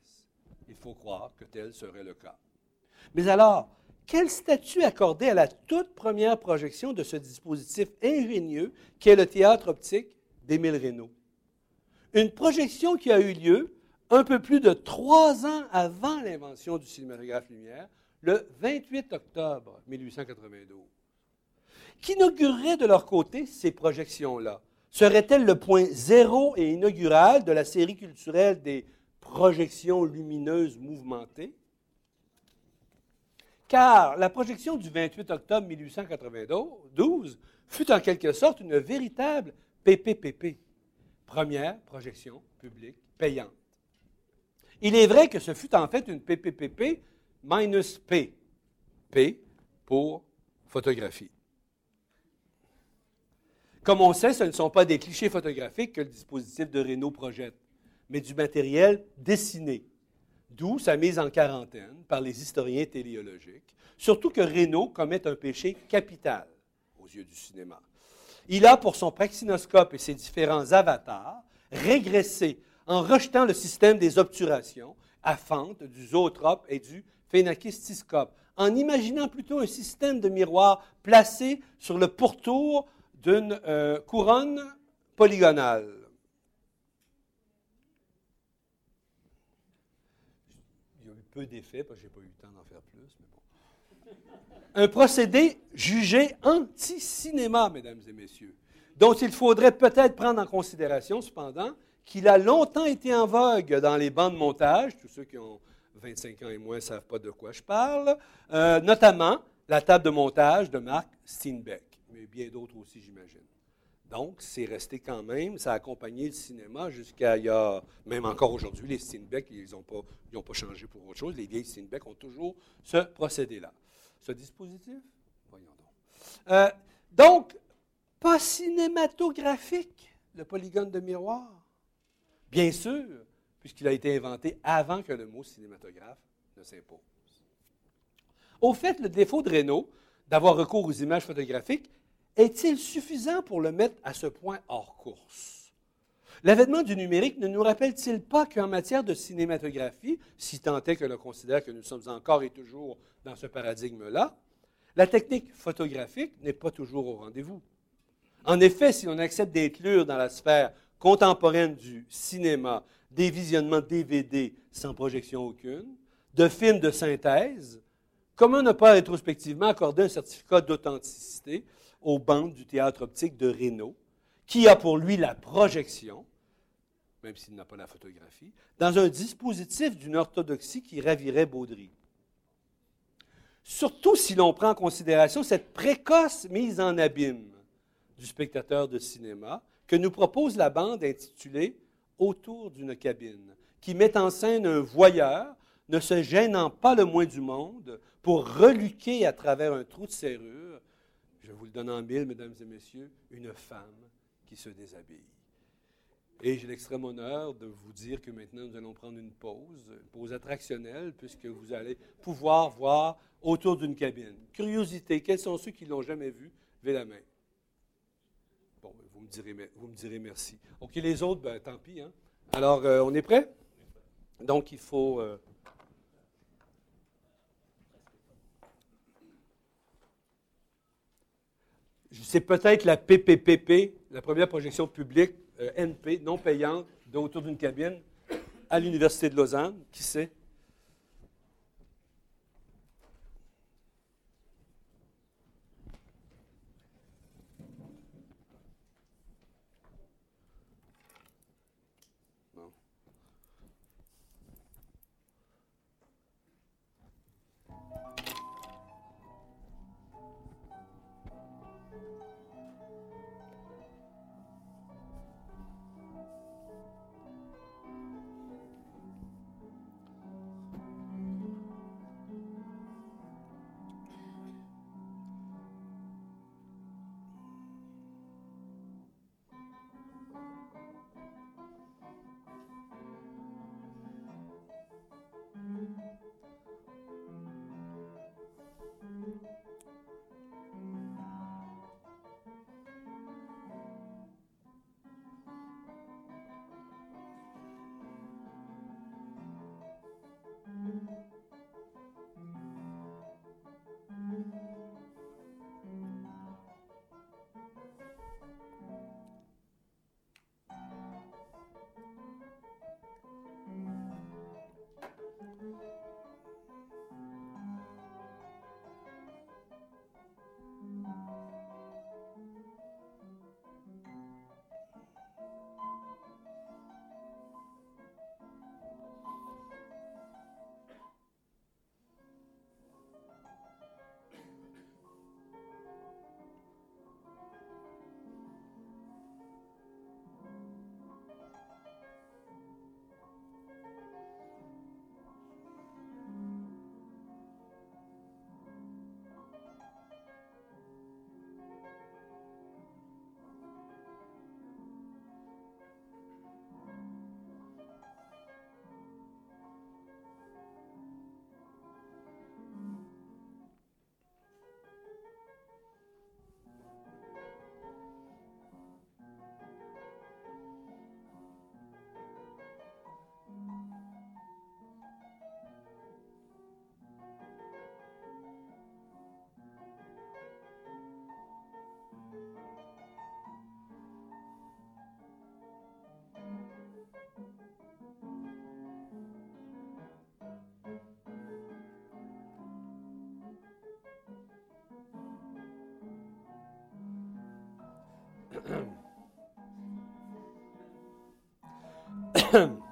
Il faut croire que tel serait le cas. Mais alors, quel statut accorder à la toute première projection de ce dispositif ingénieux qu'est le théâtre optique d'Émile Reynaud? Une projection qui a eu lieu un peu plus de trois ans avant l'invention du cinématographe lumière, le 28 octobre 1892. Qu'inaugureraient de leur côté ces projections-là? Serait-elle le point zéro et inaugural de la série culturelle des projections lumineuses mouvementées? Car la projection du 28 octobre 1892 fut en quelque sorte une véritable PPPP, première projection publique payante. Il est vrai que ce fut en fait une PPPP minus P, P pour photographie. Comme on sait, ce ne sont pas des clichés photographiques que le dispositif de Renault projette, mais du matériel dessiné, d'où sa mise en quarantaine par les historiens téléologiques, surtout que Renault commet un péché capital aux yeux du cinéma. Il a, pour son praxinoscope et ses différents avatars, régressé en rejetant le système des obturations à fente du zootrope et du phénakistiscope, en imaginant plutôt un système de miroirs placé sur le pourtour d'une euh, couronne polygonale. Il y a eu peu d'effets, parce que je n'ai pas eu le temps d'en faire plus. Un procédé jugé anti-cinéma, mesdames et messieurs, dont il faudrait peut-être prendre en considération, cependant, qu'il a longtemps été en vogue dans les bancs de montage, tous ceux qui ont 25 ans et moins ne savent pas de quoi je parle, euh, notamment la table de montage de Marc Steinbeck mais bien d'autres aussi, j'imagine. Donc, c'est resté quand même, ça a accompagné le cinéma jusqu'à il y a, même encore aujourd'hui, les Steinbeck, ils n'ont pas, pas changé pour autre chose. Les vieilles Steinbeck ont toujours ce procédé-là. Ce dispositif, voyons donc. Euh, donc, pas cinématographique, le polygone de miroir? Bien sûr, puisqu'il a été inventé avant que le mot cinématographe ne s'impose. Au fait, le défaut de Renault d'avoir recours aux images photographique est-il suffisant pour le mettre à ce point hors course? L'avènement du numérique ne nous rappelle-t-il pas qu'en matière de cinématographie, si tant est que l'on considère que nous sommes encore et toujours dans ce paradigme-là, la technique photographique n'est pas toujours au rendez-vous? En effet, si l'on accepte d'inclure dans la sphère contemporaine du cinéma des visionnements DVD sans projection aucune, de films de synthèse, comment ne pas rétrospectivement accorder un certificat d'authenticité aux bandes du théâtre optique de Reynaud, qui a pour lui la projection, même s'il n'a pas la photographie, dans un dispositif d'une orthodoxie qui ravirait Baudry. Surtout si l'on prend en considération cette précoce mise en abîme du spectateur de cinéma que nous propose la bande intitulée Autour d'une cabine, qui met en scène un voyeur ne se gênant pas le moins du monde pour reluquer à travers un trou de serrure, je vous le donne en mille, mesdames et messieurs, une femme qui se déshabille. Et j'ai l'extrême honneur de vous dire que maintenant nous allons prendre une pause, une pause attractionnelle, puisque vous allez pouvoir voir autour d'une cabine. Curiosité, quels sont ceux qui l'ont jamais vu? Levez la main. Bon, ben, vous me direz, vous me direz merci. OK, les autres, ben, tant pis. Hein? Alors, euh, on est prêt? Donc, il faut. Euh, c'est peut-être la PPPP, la première projection publique euh, NP, non payante, autour d'une cabine à l'Université de Lausanne. Qui sait? ahem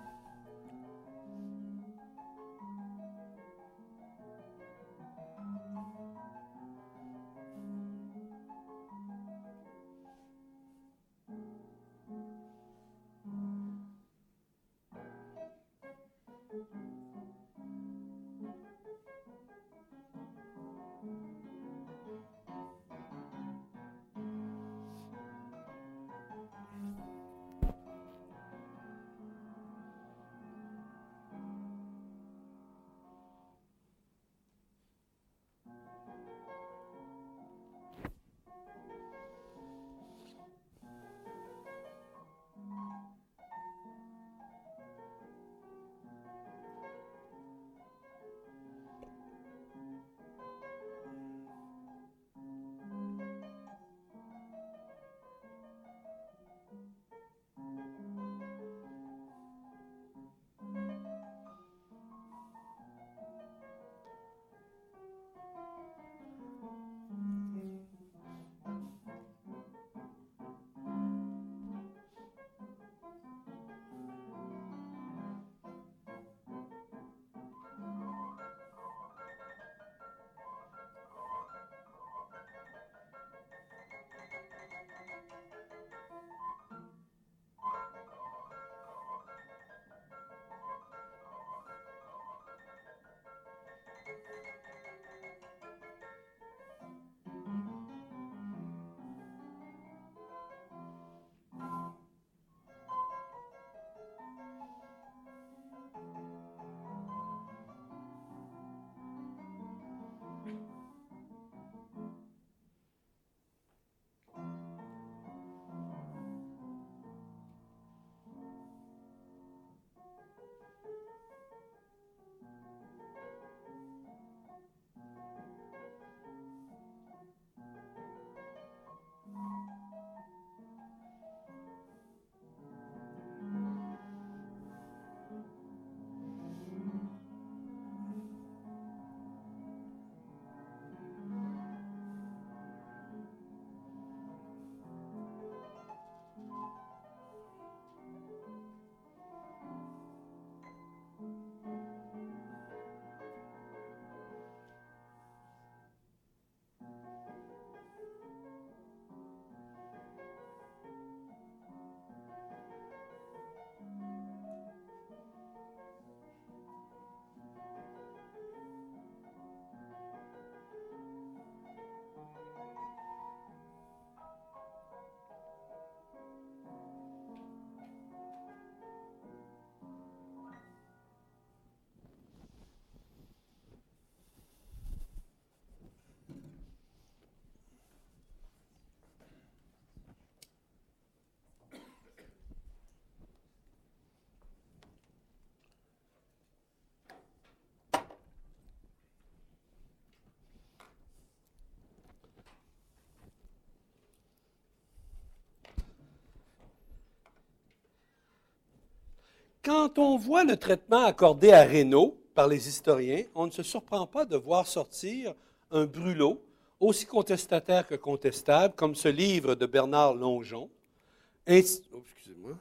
Quand on voit le traitement accordé à Reynaud par les historiens, on ne se surprend pas de voir sortir un brûlot aussi contestataire que contestable, comme ce livre de Bernard Longeon. Oh, excusez-moi.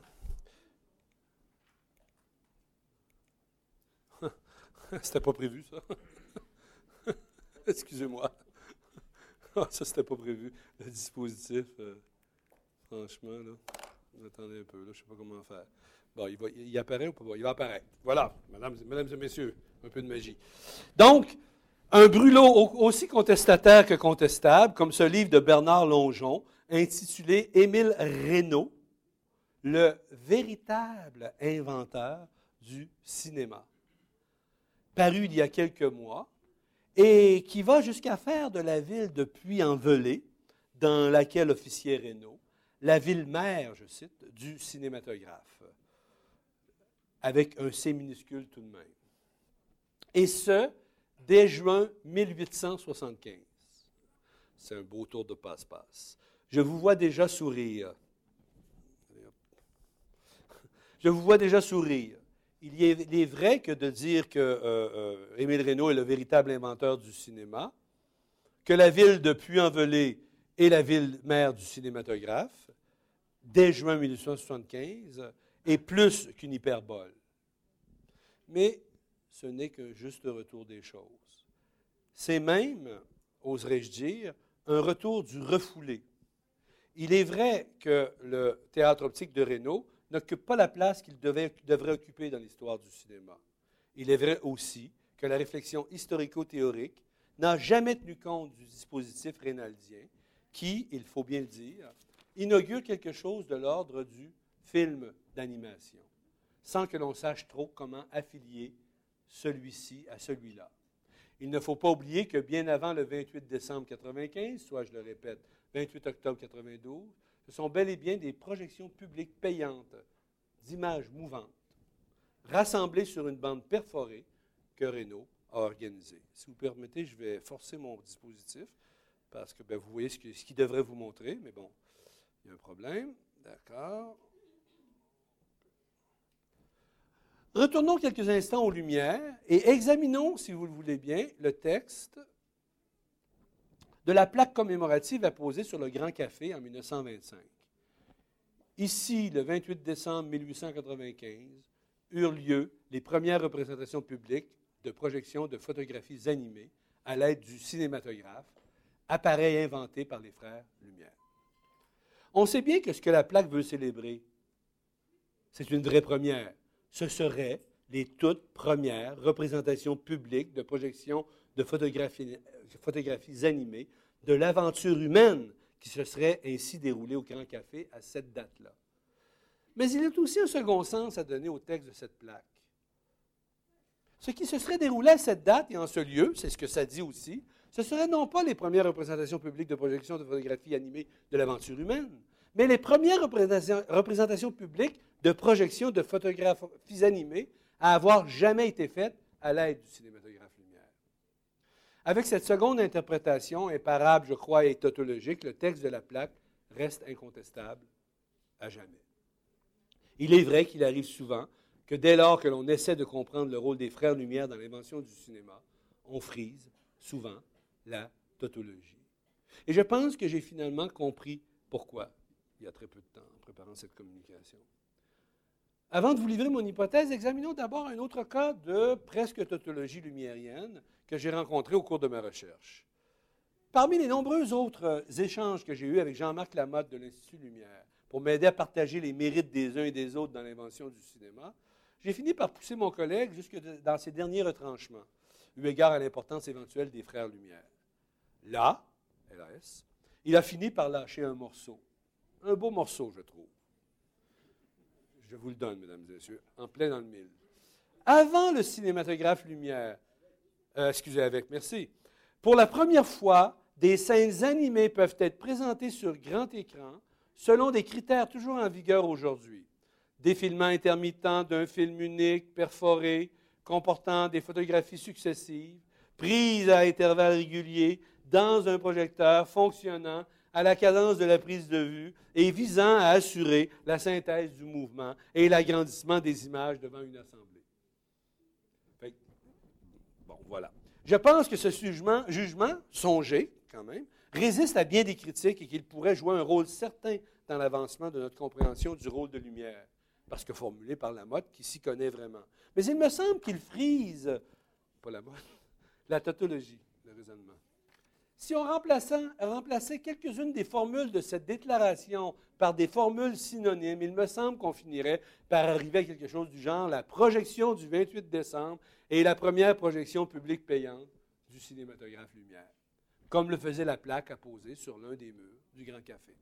*laughs* C'était pas prévu, ça. *laughs* Excusez-moi. *laughs* Ah, ça, c'était pas prévu. Le dispositif, euh, franchement, là. Attendez un peu, là, je ne sais pas comment faire. Il, va, apparaît ou pas? Il va apparaître. Voilà, mesdames, mesdames et messieurs, un peu de magie. Donc, un brûlot aussi contestataire que contestable, comme ce livre de Bernard Longeon, intitulé Émile Reynaud, le véritable inventeur du cinéma, paru il y a quelques mois, et qui va jusqu'à faire de la ville de Puy-en-Velay, dans laquelle officiait Reynaud, la ville mère, je cite, du cinématographe, avec un C minuscule tout de même. Et ce, dès juin 1875. C'est un beau tour de passe-passe. Je vous vois déjà sourire. Je vous vois déjà sourire. Il, est, vrai que de dire que euh, euh, Émile Reynaud est le véritable inventeur du cinéma, que la ville de Puy-en-Velay est la ville mère du cinématographe, dès juin 1875, est plus qu'une hyperbole. Mais ce n'est qu'un juste retour des choses. C'est même, oserais-je dire, un retour du refoulé. Il est vrai que le théâtre optique de Reynaud n'occupe pas la place qu'il devrait occuper dans l'histoire du cinéma. Il est vrai aussi que la réflexion historico-théorique n'a jamais tenu compte du dispositif rénaldien qui, il faut bien le dire, inaugure quelque chose de l'ordre du film d'animation, sans que l'on sache trop comment affilier celui-ci à celui-là. Il ne faut pas oublier que bien avant le 28 décembre 1995, soit je le répète, 28 octobre 1992, ce sont bel et bien des projections publiques payantes d'images mouvantes, rassemblées sur une bande perforée que Renault a organisée. Si vous permettez, je vais forcer mon dispositif parce que ben, vous voyez ce qu'il devrait vous montrer, mais bon, il y a un problème. D'accord. Retournons quelques instants aux Lumières et examinons, si vous le voulez bien, le texte de la plaque commémorative apposée sur le Grand Café en 1925. Ici, le 28 décembre 1895, eurent lieu les premières représentations publiques de projections de photographies animées à l'aide du cinématographe, appareil inventé par les frères Lumière. On sait bien que ce que la plaque veut célébrer, c'est une vraie première. Ce serait les toutes premières représentations publiques de projections de photographies, animées de l'aventure humaine qui se serait ainsi déroulée au Grand Café à cette date-là. Mais il y a aussi un second sens à donner au texte de cette plaque. Ce qui se serait déroulé à cette date et en ce lieu, c'est ce que ça dit aussi, ce seraient non pas les premières représentations publiques de projection de photographies animées de l'aventure humaine, mais les premières représentations publiques de projection de photographies animées à avoir jamais été faites à l'aide du cinématographe lumière. Avec cette seconde interprétation, imparable, je crois, et tautologique, le texte de la plaque reste incontestable à jamais. Il est vrai qu'il arrive souvent que dès lors que l'on essaie de comprendre le rôle des frères Lumière dans l'invention du cinéma, on frise souvent la tautologie. Et je pense que j'ai finalement compris pourquoi il y a très peu de temps en préparant cette communication. Avant de vous livrer mon hypothèse, examinons d'abord un autre cas de presque tautologie lumiérienne que j'ai rencontré au cours de ma recherche. Parmi les nombreux autres échanges que j'ai eus avec Jean-Marc Lamotte de l'Institut Lumière pour m'aider à partager les mérites des uns et des autres dans l'invention du cinéma, j'ai fini par pousser mon collègue jusque dans ses derniers retranchements, eu égard à l'importance éventuelle des frères Lumière. Là, LAS, il a fini par lâcher un morceau. Un beau morceau, je trouve. Je vous le donne, mesdames et messieurs, en plein dans le mille. Avant le cinématographe Lumière, euh, excusez avec, merci. Pour la première fois, des scènes animées peuvent être présentées sur grand écran selon des critères toujours en vigueur aujourd'hui. Défilement intermittent d'un film unique, perforé, comportant des photographies successives, prises à intervalles réguliers dans un projecteur fonctionnant à la cadence de la prise de vue et visant à assurer la synthèse du mouvement et l'agrandissement des images devant une assemblée. Bon, voilà. Je pense que ce jugement, jugement, songé quand même, résiste à bien des critiques et qu'il pourrait jouer un rôle certain dans l'avancement de notre compréhension du rôle de lumière, parce que formulé par la mode qui s'y connaît vraiment. Mais il me semble qu'il frise, pas la mode, *laughs* la tautologie, le raisonnement. Si on remplaçait, quelques-unes des formules de cette déclaration par des formules synonymes, il me semble qu'on finirait par arriver à quelque chose du genre la projection du 28 décembre et la première projection publique payante du cinématographe Lumière, comme le faisait la plaque apposée sur l'un des murs du Grand Café.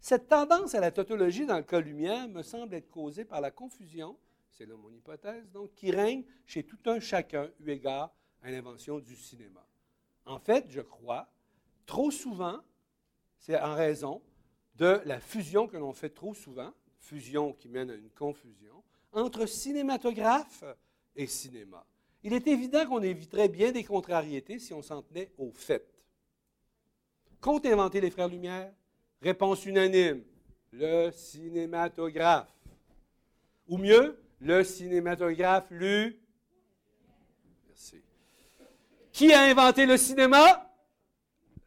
Cette tendance à la tautologie dans le cas Lumière me semble être causée par la confusion, c'est là mon hypothèse, donc, qui règne chez tout un chacun eu égard à l'invention du cinéma. En fait, je crois, trop souvent, c'est en raison de la fusion que l'on fait trop souvent, fusion qui mène à une confusion, entre cinématographe et cinéma. Il est évident qu'on éviterait bien des contrariétés si on s'en tenait au fait. Qu'ont inventé les frères Lumière? Réponse unanime, le cinématographe. Ou mieux, le cinématographe lu. Merci. Qui a inventé le cinéma?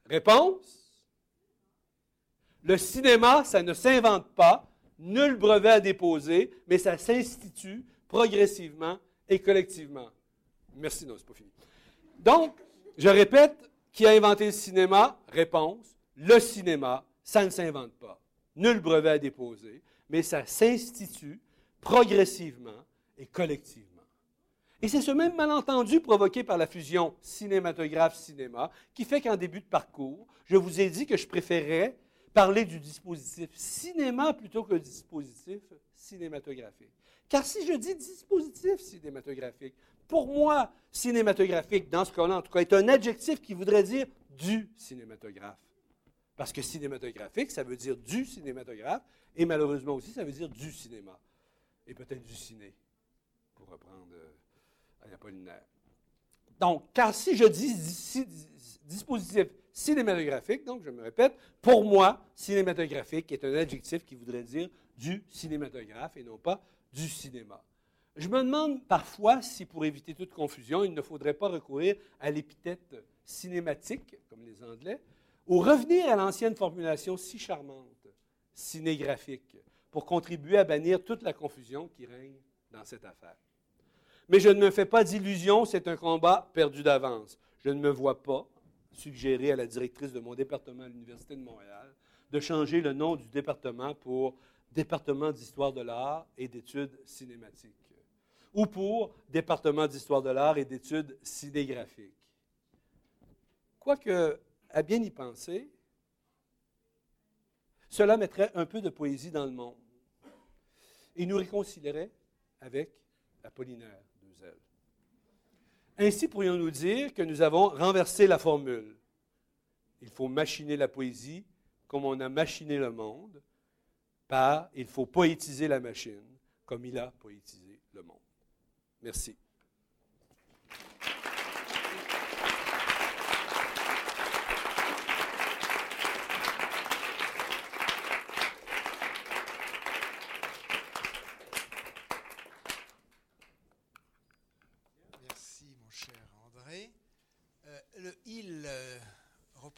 Réponse. Le cinéma, ça ne s'invente pas, nul brevet à déposer, mais ça s'institue progressivement et collectivement. Merci, non, c'est pas fini. Donc, je répète, qui a inventé le cinéma? Réponse. Le cinéma, ça ne s'invente pas. Nul brevet à déposer, mais ça s'institue progressivement et collectivement. Et c'est ce même malentendu provoqué par la fusion cinématographe-cinéma qui fait qu'en début de parcours, je vous ai dit que je préférais parler du dispositif cinéma plutôt que du dispositif cinématographique. Car si je dis dispositif cinématographique, pour moi, cinématographique, dans ce cas-là, en tout cas, est un adjectif qui voudrait dire du cinématographe. Parce que cinématographique, ça veut dire du cinématographe, et malheureusement aussi, ça veut dire du cinéma. Et peut-être du ciné, pour reprendre euh, à l'Apollinaire. Donc, car si je dis dispositif cinématographique, donc je me répète, pour moi, cinématographique est un adjectif qui voudrait dire du cinématographe et non pas du cinéma. Je me demande parfois si, pour éviter toute confusion, il ne faudrait pas recourir à l'épithète cinématique, comme les Anglais, ou revenir à l'ancienne formulation si charmante, cinégraphique, pour contribuer à bannir toute la confusion qui règne dans cette affaire. Mais je ne me fais pas d'illusions, c'est un combat perdu d'avance. Je ne me vois pas suggérer à la directrice de mon département à l'Université de Montréal de changer le nom du département pour Département d'histoire de l'art et d'études cinématiques ou pour Département d'histoire de l'art et d'études cinégraphiques. Quoique à bien y penser, cela mettrait un peu de poésie dans le monde et nous réconcilierait avec Apollinaire. Ainsi pourrions-nous dire que nous avons renversé la formule. Il faut machiner la poésie comme on a machiné le monde, par il faut poétiser la machine comme il a poétisé le monde. Merci.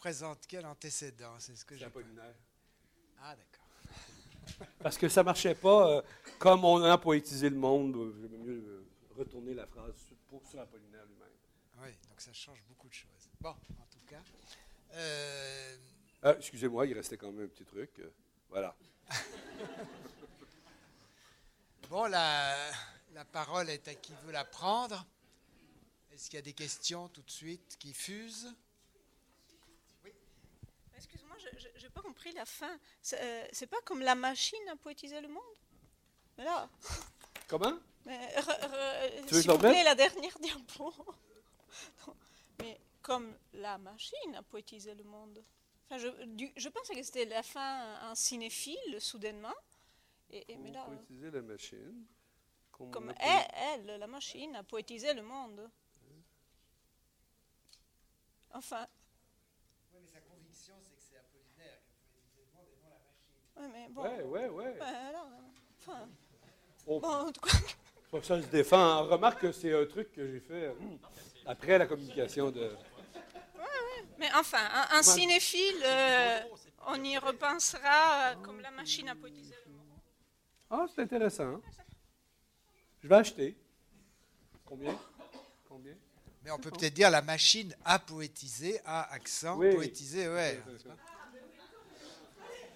Représente quel antécédent? C'est ce que j'ai Apollinaire. Ah, d'accord. *laughs* Parce que ça ne marchait pas euh, comme on a poétisé le monde. Euh, J'aime mieux euh, retourner la phrase pour, sur Apollinaire lui-même. Oui, donc ça change beaucoup de choses. Bon, en tout cas. Ah, excusez-moi, il restait quand même un petit truc. voilà. *laughs* bon, la, la parole est à qui veut la prendre. Est-ce qu'il y a des questions tout de suite qui fusent je n'ai pas compris la fin. Euh, c'est pas comme la machine à poétiser le monde Mais là. *laughs* Comment mais, S'il vous plaît, la dernière diapo. *laughs* mais comme la machine à poétiser le monde. Enfin, je, je pensais que c'était la fin un cinéphile, soudainement. Et, mais là, poétiser la machine. Comme elle, elle, la machine, a poétisé le monde. Enfin. Oui, mais sa conviction, c'est que c'est Ouais, mais bon. Ouais, ouais, ouais. enfin, bon, en tout cas. *laughs* Ça, se défend. Remarque que c'est un truc que j'ai fait hmm, après la communication de. Mais enfin, un, cinéphile, euh, on y repensera euh, comme la machine à poétiser le monde. Ah, c'est intéressant. Hein. Je vais acheter. Combien? Combien? Mais on peut peut-être dire la machine à poétiser, à accent, poétiser, ouais.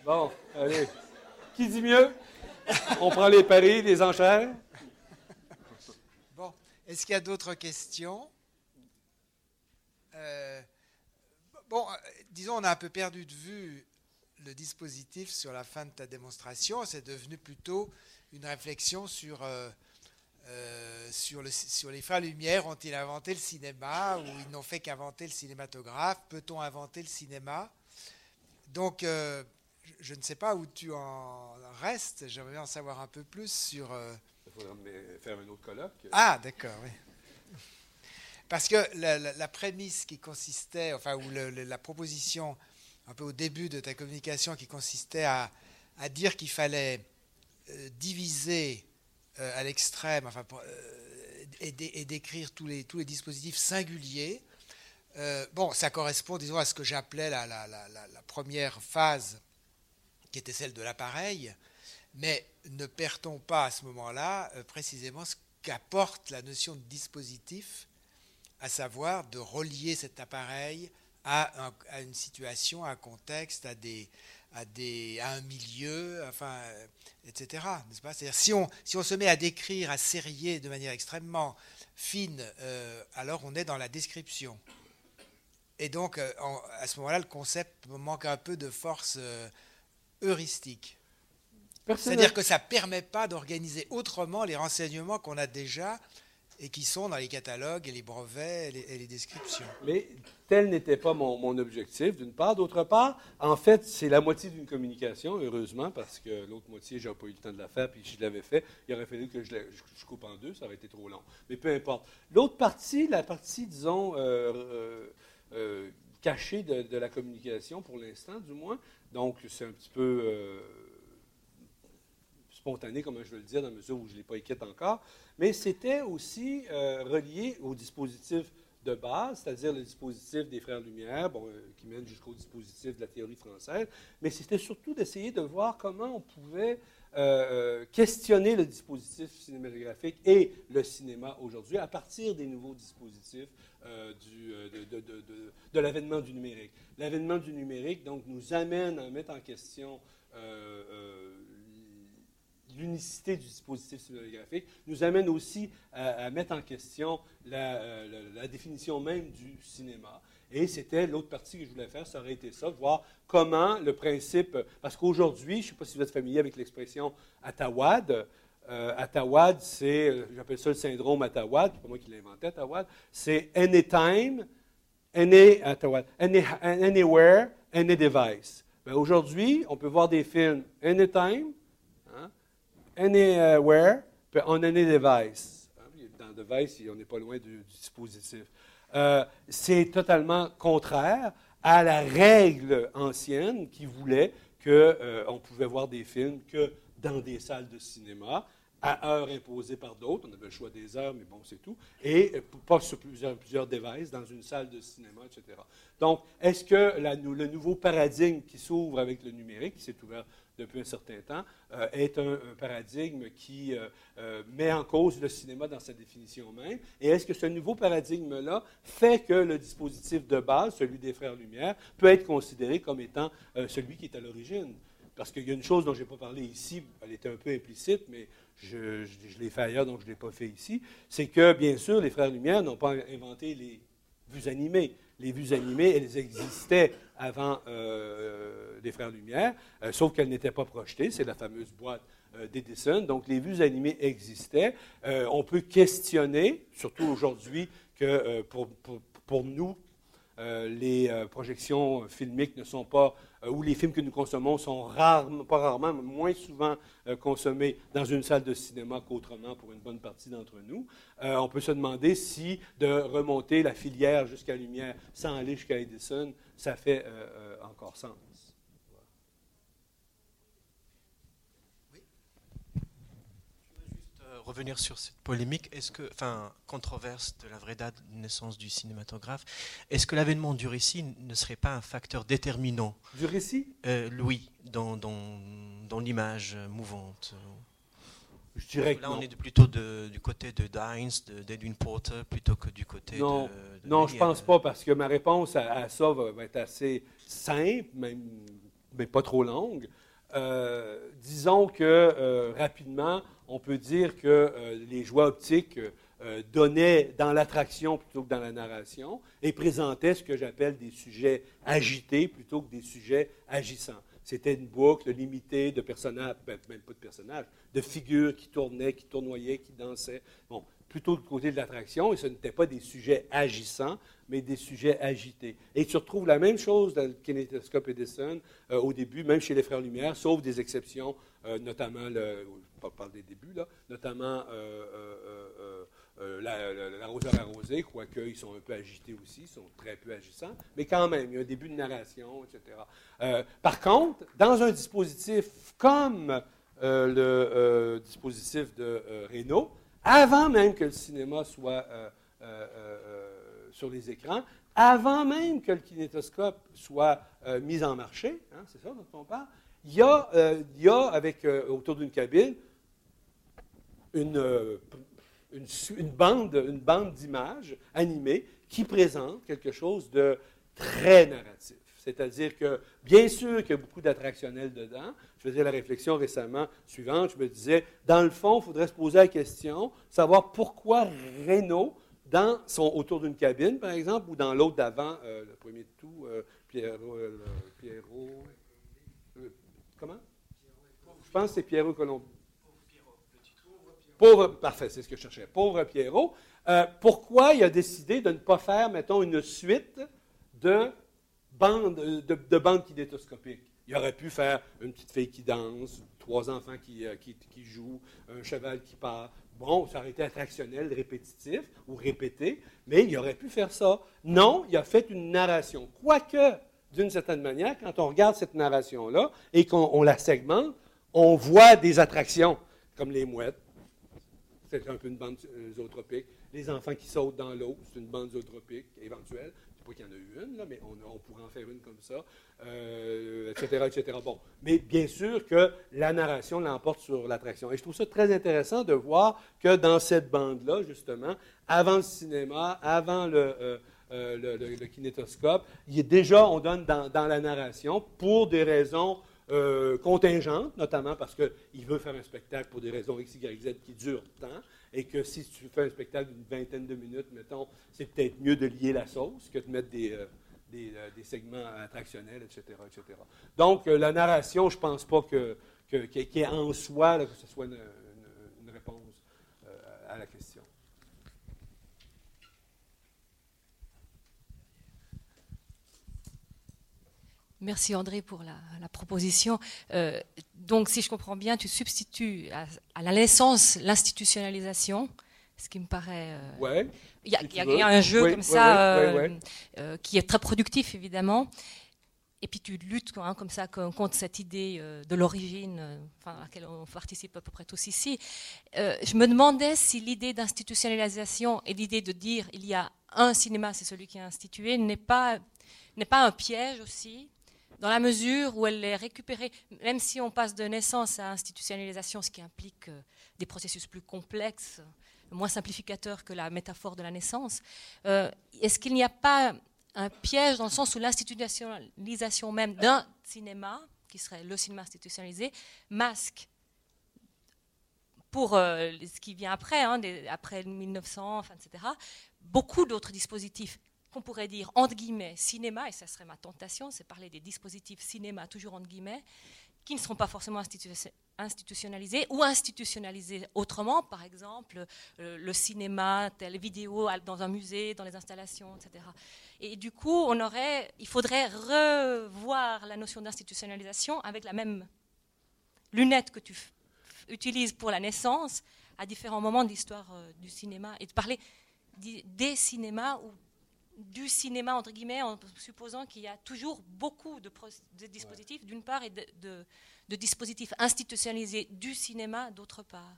Bon, allez. Qui dit mieux? On prend les paris, les enchères. Bon, est-ce qu'il y a d'autres questions? Euh, Bon, euh, disons, on a un peu perdu de vue le dispositif sur la fin de ta démonstration. C'est devenu plutôt une réflexion sur, euh, sur les frères Lumière. Ont-ils inventé le cinéma ou ils n'ont fait qu'inventer le cinématographe? Peut-on inventer le cinéma? Donc, je, ne sais pas où tu en restes. J'aimerais en savoir un peu plus sur. Il faudrait faire un autre colloque. Ah, d'accord, oui. Parce que la, prémisse qui consistait, enfin, ou la proposition un peu au début de ta communication qui consistait à, dire qu'il fallait euh, diviser euh, à l'extrême, enfin, euh, et, décrire tous les, tous les dispositifs singuliers, bon, ça correspond, disons, à ce que j'appelais la, la, première phase, qui était celle de l'appareil, mais ne perdons pas à ce moment-là précisément ce qu'apporte la notion de dispositif à savoir de relier cet appareil à, une situation, à un contexte, à, des, à, des, à un milieu, enfin, etc. pas? C'est-à-dire, si on, si on se met à décrire, à serrer de manière extrêmement fine, euh, alors on est dans la description. Et donc, euh, à ce moment-là, le concept manque un peu de force euh, heuristique. C'est-à-dire que ça ne permet pas d'organiser autrement les renseignements qu'on a déjà et qui sont dans les catalogues et les brevets et les, descriptions. Mais tel n'était pas mon, objectif, d'une part. D'autre part, en fait, c'est la moitié d'une communication, heureusement, parce que l'autre moitié, je n'ai pas eu le temps de la faire, puis si je l'avais fait, il aurait fallu que je, je, coupe en deux, ça aurait été trop long. Mais peu importe. L'autre partie, la partie, disons, euh, euh, euh, cachée de, la communication, pour l'instant, du moins, donc c'est un petit peu spontané, comme je veux le dire, dans la mesure où je ne l'ai pas écrite encore, mais c'était aussi euh, relié au dispositif de base, c'est-à-dire le dispositif des Frères Lumière, euh, qui mène jusqu'au dispositif de la théorie française, mais c'était surtout d'essayer de voir comment on pouvait euh, questionner le dispositif cinématographique et le cinéma aujourd'hui à partir des nouveaux dispositifs du, de, l'avènement du numérique. L'avènement du numérique, donc, nous amène à mettre en question l'unicité du dispositif cinématographique nous amène aussi à, mettre en question euh, la, définition même du cinéma. Et c'était l'autre partie que je voulais faire, ça aurait été ça, voir comment le principe, parce qu'aujourd'hui, je ne sais pas si vous êtes familier avec l'expression Atawad, euh, Atawad, c'est, j'appelle ça le syndrome Atawad, c'est pas moi qui l'ai inventé, Atawad, c'est anytime, any, Atawad, anywhere, any device. Ben, aujourd'hui, on peut voir des films anytime, anywhere, puis on any device. Dans device, on n'est pas loin du, dispositif. Euh, c'est totalement contraire à la règle ancienne qui voulait qu'on euh, pouvait voir des films que dans des salles de cinéma à heure imposée par d'autres. On avait le choix des heures, mais bon, c'est tout. Et euh, pas sur plusieurs, plusieurs devices, dans une salle de cinéma, etc. Donc, est-ce que le nouveau paradigme qui s'ouvre avec le numérique, qui s'est ouvert depuis un certain temps, euh, est un, paradigme qui euh, euh, met en cause le cinéma dans sa définition même. Et est-ce que ce nouveau paradigme-là fait que le dispositif de base, celui des Frères Lumière, peut être considéré comme étant celui qui est à l'origine? Parce qu'il y a une chose dont je n'ai pas parlé ici, elle était un peu implicite, mais je, l'ai fait ailleurs, donc je ne l'ai pas fait ici, c'est que, bien sûr, les Frères Lumière n'ont pas inventé les vues animées les vues animées, elles existaient avant euh, les Frères Lumière, euh, sauf qu'elles n'étaient pas projetées. C'est la fameuse boîte euh, d'Edison. Donc, les vues animées existaient. on peut questionner, surtout aujourd'hui, que pour, pour, nous, les projections filmiques ne sont pas euh, où les films que nous consommons sont rarement, pas rarement, mais moins souvent euh, consommés dans une salle de cinéma qu'autrement pour une bonne partie d'entre nous. Euh, on peut se demander si de remonter la filière jusqu'à Lumière sans aller jusqu'à Edison, ça fait encore sens. Revenir sur cette polémique, est-ce que, enfin, controverse de la vraie date de naissance du cinématographe, est-ce que l'avènement du récit ne serait pas un facteur déterminant? Du récit? Euh, Oui, dans, dans, dans l'image mouvante. Je dirais que Là, on est plutôt de- du côté de Dines, de- d'Edwin Porter, plutôt que du côté Non, de. de non, je Méliès. pense pas, parce que ma réponse à, à ça va, va être assez simple, même, mais pas trop longue. Euh, disons que euh, rapidement, on peut dire que euh, les joies optiques euh, donnaient dans l'attraction plutôt que dans la narration et présentaient ce que j'appelle des sujets agités plutôt que des sujets agissants. C'était une boucle limitée de personnages, ben, même pas de personnages, de figures qui tournaient, qui tournoyaient, qui dansaient. Bon, plutôt du côté de l'attraction, et ce n'étaient pas des sujets agissants, mais des sujets agités. Et tu retrouves la même chose dans le kinétoscope Edison euh, au début, même chez les Frères Lumière, sauf des exceptions, notamment, le, je parle des débuts, là, notamment euh, euh, euh, euh, quoique ils sont un peu agités aussi, ils sont très peu agissants, mais quand même, il y a un début de narration, etc. Euh, par contre, dans un dispositif comme le dispositif de Renault, avant même que le cinéma soit sur les écrans, avant même que le kinétoscope soit mis en marché, hein, c'est ça dont on parle, il y a, il y a avec, autour d'une cabine une, euh, une, bande, une bande d'images animées qui présente quelque chose de très narratif. C'est-à-dire que, bien sûr qu'il y a beaucoup d'attractionnel dedans. Je faisais la réflexion récemment suivante. Je me disais, dans le fond, il faudrait se poser la question, savoir pourquoi Renault, dans son autour d'une cabine, par exemple, ou dans l'autre d'avant, euh, le premier de tout, euh, Pierrot, euh, comment? Je pense que c'est Pierrot Colombo. Pauvre, parfait, c'est ce que je cherchais. Pauvre Pierrot. Euh, pourquoi il a décidé de ne pas faire, mettons, une suite de bandes, de, de? Il aurait pu faire une petite fille qui danse, trois enfants qui, euh, qui, qui jouent, un cheval qui part. Bon, ça aurait été attractionnel, répétitif ou répété, mais il aurait pu faire ça. Non, il a fait une narration. Quoique, d'une certaine manière, quand on regarde cette narration-là et qu'on on la segmente, on voit des attractions, comme les mouettes, c'est un peu une bande euh, zootropique. Les enfants qui sautent dans l'eau, c'est une bande zootropique éventuelle. Je ne sais pas qu'il y en a eu une, là, mais on, pourrait en faire une comme ça, euh, etc., etc. Bon, mais bien sûr que la narration l'emporte sur l'attraction. Et je trouve ça très intéressant de voir que dans cette bande-là, justement, avant le cinéma, avant le, euh, kinétoscope, il a déjà, on donne dans la narration, pour des raisons euh, contingentes, notamment parce qu'il veut faire un spectacle pour des raisons X, Y, Z qui durent tant, et que si tu fais un spectacle d'une vingtaine de minutes, mettons, c'est peut-être mieux de lier la sauce que de mettre des, euh, euh, segments attractionnels, etc. etc. Donc, la narration, je ne pense pas que, que, en soi que ce soit une, réponse à la question. Merci André pour la, la proposition. Euh, donc, si je comprends bien, tu substitues à, à la naissance l'institutionnalisation, ce qui me paraît. euh, Ouais. il y, a- si y y un jeu comme ça euh, qui est très productif, évidemment. Et puis tu luttes hein, comme ça co- contre cette idée euh, de l'origine, euh, enfin, à laquelle on participe à peu près tous ici. Je me demandais si l'idée d'institutionnalisation et l'idée de dire il y a un cinéma, c'est celui qui est institué, n'est pas, n'est pas un piège aussi, dans la mesure où elle est récupérée, même si on passe de naissance à institutionnalisation, ce qui implique euh, des processus plus complexes, moins simplificateurs que la métaphore de la naissance, euh, est-ce qu'il n'y a pas un piège dans le sens où l'institutionnalisation même d'un cinéma, qui serait le cinéma institutionnalisé, masque pour euh, ce qui vient après, hein, après 1900, enfin, etc., beaucoup d'autres dispositifs qu'on pourrait dire, entre guillemets, cinéma, et ça serait ma tentation, c'est parler des dispositifs cinéma, toujours entre guillemets, qui ne seront pas forcément institu- institutionnalisés ou institutionnalisés autrement, par exemple euh, le cinéma, telle vidéo dans un musée, dans les installations, etc. Et du coup, on aurait, il faudrait revoir la notion d'institutionnalisation avec la même lunette que tu utilises pour la naissance à différents moments de l'histoire euh, du cinéma et de parler des cinémas ou du cinéma, entre guillemets, en supposant qu'il y a toujours beaucoup de, dispositifs, d'une part, et de, de- de dispositifs institutionnalisés du cinéma, d'autre part.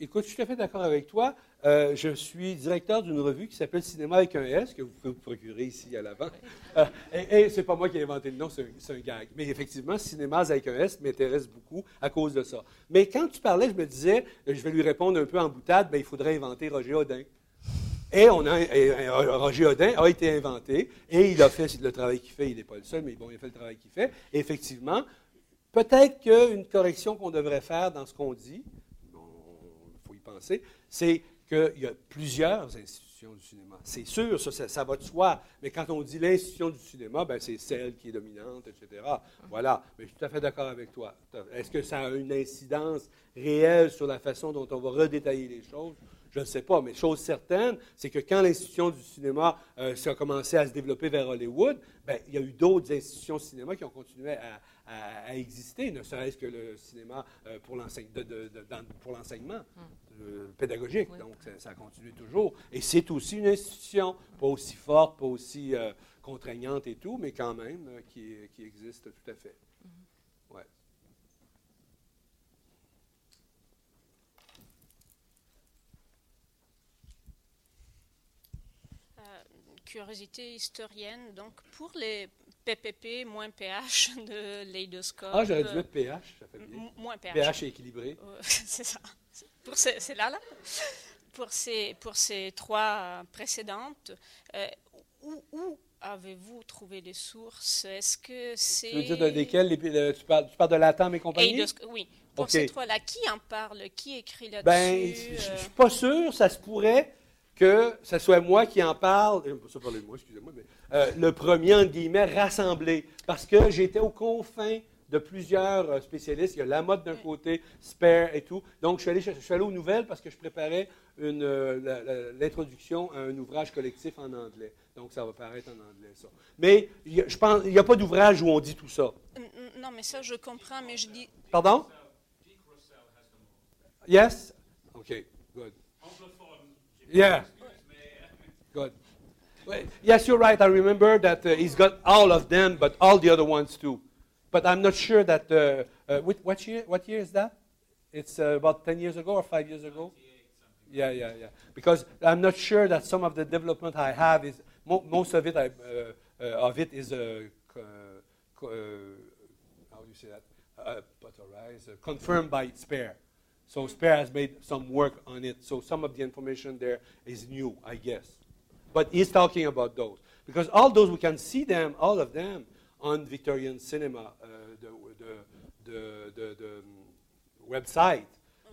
Écoute, je suis tout à fait d'accord avec toi. Euh, je suis directeur d'une revue qui s'appelle Cinéma avec un S, que vous pouvez vous procurer ici à l'avant. Euh, et, et c'est pas moi qui ai inventé le nom, c'est un, un, gag. Mais effectivement, Cinéma avec un S m'intéresse beaucoup à cause de ça. Mais quand tu parlais, je me disais, je vais lui répondre un peu en boutade, ben, il faudrait inventer Roger Audin. Et, a, Roger Audin a été inventé et il a fait le travail qu'il fait. Il n'est pas le seul, mais bon, il a fait le travail qu'il fait. Effectivement, peut-être qu'une correction qu'on devrait faire dans ce qu'on dit, il faut y penser, c'est qu'il y a plusieurs institutions du cinéma. C'est sûr, ça, ça, va de soi. Mais quand on dit l'institution du cinéma, ben, c'est celle qui est dominante, etc. Voilà. Mais je suis tout à fait d'accord avec toi. Est-ce que ça a une incidence réelle sur la façon dont on va redétailler les choses? Je ne sais pas, mais chose certaine, c'est que quand l'institution du cinéma euh, a commencé à se développer vers Hollywood, ben, il y a eu d'autres institutions de cinéma qui ont continué à, exister, ne serait-ce que le cinéma euh, pour l'enseignement hum. euh, pédagogique. Donc, ça, a continué toujours. Et c'est aussi une institution, pas aussi forte, pas aussi contraignante et tout, mais quand même qui, qui existe tout à fait. Curiosité historienne, donc pour les PPP moins PH *laughs* de Leidoscope. Ah, j'aurais dû mettre PH, ça fait bien. Moins PH. PH est équilibré. *laughs* c'est ça. Pour c'est là, là. Pour ces, pour ces trois précédentes, euh, où, où avez-vous trouvé les sources? Est-ce que c'est. Tu veux dire de lesquelles tu, parles, tu parles de Latam et compagnie? Oui. Pour ces trois-là, qui en parle? Qui écrit là-dessus? Ben, je ne suis pas sûr. Ça se pourrait que ce soit moi qui en parle, euh, ça parler de moi, excusez-moi, mais euh, le premier, entre guillemets, rassemblé. Parce que j'étais aux confins de plusieurs euh, spécialistes. Il y a la mode d'un côté, Spare et tout. Donc, je suis, allé, je suis allé aux nouvelles parce que je préparais l'introduction à un ouvrage collectif en anglais. Donc, ça va paraître en anglais, ça. Mais je pense il n'y a pas d'ouvrage où on dit tout ça. Non, mais ça, je comprends, mais je dis... Pardon? Yes? OK. Yeah. Good. Yes, you're right. I remember that uh, he's got all of them, but all the other ones too. But I'm not sure that. Uh, uh, what year? What year is that? It's uh, about ten years ago or five years ago. Yeah, yeah, yeah. Because I'm not sure that some of the development I have is mo most of it. I, uh, uh, of it is how do you say that? Confirmed by Spare. So Spare has made some work on it. So some of the information there is new, I guess. But he's talking about those. Because all those, we can see them, all of them, on Victorian Cinema, uh, the, the, the, the, um, website.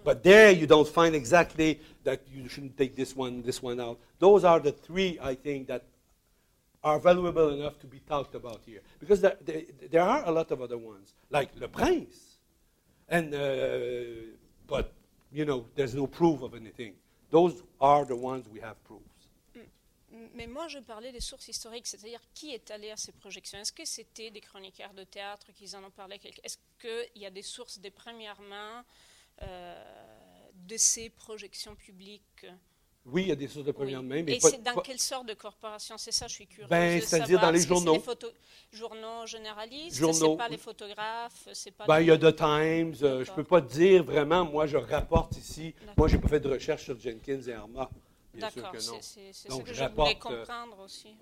But there you don't find exactly that you shouldn't take this one, this one out. Those are the three, I think, that are valuable enough to be talked about here. Because there, there, there are a lot of other ones, like Le Prince. And uh, but you know, there's no proof of anything. Those are the ones we have proofs. Mais moi, je parlais des sources historiques, c'est-à-dire qui est allé à ces projections. Est-ce que c'était des chroniqueurs de théâtre qui en ont parlé Est-ce qu'il y a des sources des premières mains euh, de ces projections publiques? Oui, il y a des sources de première main. Mais Et c'est dans quelle sorte de corporation? C'est ça, je suis curieuse. Ben, c'est-à-dire dans les journaux. Les photo... journaux généralistes? Journaux. C'est pas les photographes pas ben, Il y a The Times. Euh, je ne peux pas dire vraiment. Moi, je rapporte ici. Moi, je n'ai pas fait de recherche sur Jenkins et Arma. D'accord, c'est ce que je, voulais euh, comprendre aussi.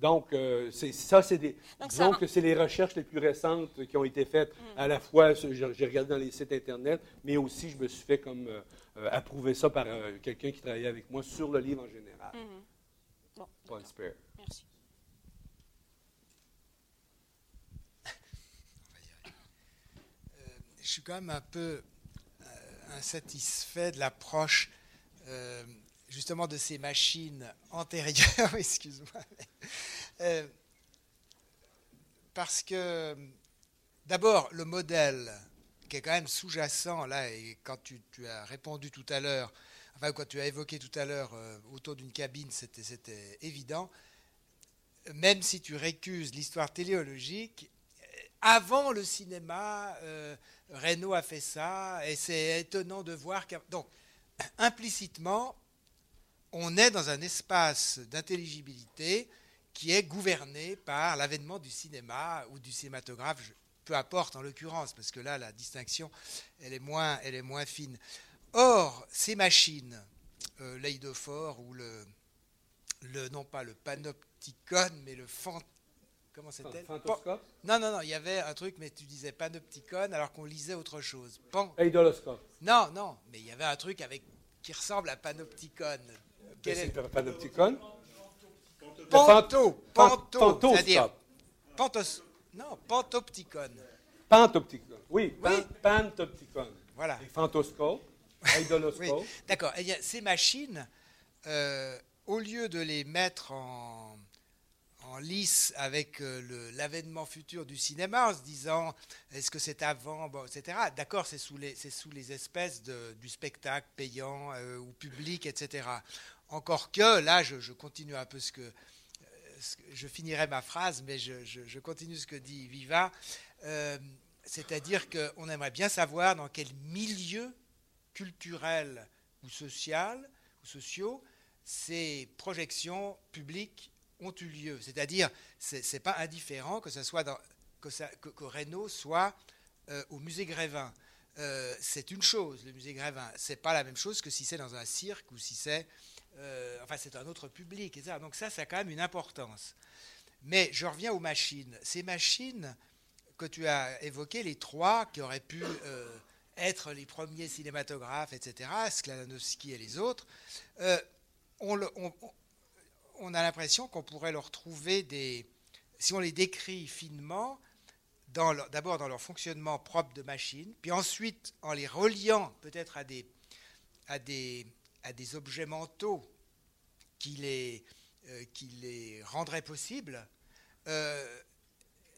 Donc, euh, ça, c'est des. disons que c'est les recherches les plus récentes qui ont été faites. Mm. À la fois, j'ai regardé dans les sites Internet, mais aussi, je me suis fait comme euh, approuver ça par quelqu'un qui travaillait avec moi sur le livre en général. Bon, Paul Spare. Merci. je suis quand même un peu insatisfait de l'approche justement de ces machines antérieures, *laughs* excuse-moi, euh, parce que d'abord le modèle qui est quand même sous-jacent là, et quand tu, as répondu tout à l'heure, enfin quand tu as évoqué tout à l'heure euh, autour d'une cabine, c'était évident, même si tu récuses l'histoire téléologique, avant le cinéma, euh, Reynaud a fait ça, et c'est étonnant de voir. Donc, implicitement, on est dans un espace d'intelligibilité qui est gouverné par l'avènement du cinéma ou du cinématographe. peu importe en l'occurrence, parce que là, la distinction, elle est moins, elle est moins fine. Or, ces machines, euh, ou le, le, non pas le panopticon, mais le fant, comment c'était Non, non, non, il y avait un truc, mais tu disais panopticon alors qu'on lisait autre chose. Pan... Non, non, mais il y avait un truc avec qui ressemble à panopticon. Quel est le panopticon Panto, panto, c'est-à-dire pantos, non, pantopticon. Pantopticon, oui, oui. pantopticon. Voilà. Et fantoscope, *laughs* idoloscope. D'accord. Eh ces machines, euh, au lieu de les mettre en, en lice avec euh, l'avènement futur du cinéma, en se disant est-ce que c'est avant, bon, etc. D'accord, c'est sous les, sous les espèces de, du spectacle payant euh, ou public, etc. Encore que, là, je, continue un peu ce que, je finirai ma phrase, mais je, continue ce que dit Viva. Euh, c'est-à-dire qu'on aimerait bien savoir dans quel milieu culturel ou social ou sociaux ces projections publiques ont eu lieu. C'est-à-dire, ce n'est pas indifférent que, ce soit que, Renault soit euh, au musée Grévin. Euh, c'est une chose, le musée Grévin. C'est pas la même chose que si c'est dans un cirque ou si c'est euh, enfin, c'est un autre public, etc. Donc ça, ça a quand même une importance. Mais je reviens aux machines. Ces machines que tu as évoquées, les trois qui auraient pu euh, être les premiers cinématographes, etc., Skladanowski et les autres, euh, on, on, a l'impression qu'on pourrait leur trouver des... Si on les décrit finement, d'abord dans leur fonctionnement propre de machine, puis ensuite en les reliant peut-être à des, à des à des objets mentaux qui les, euh, qui les rendraient possibles, euh,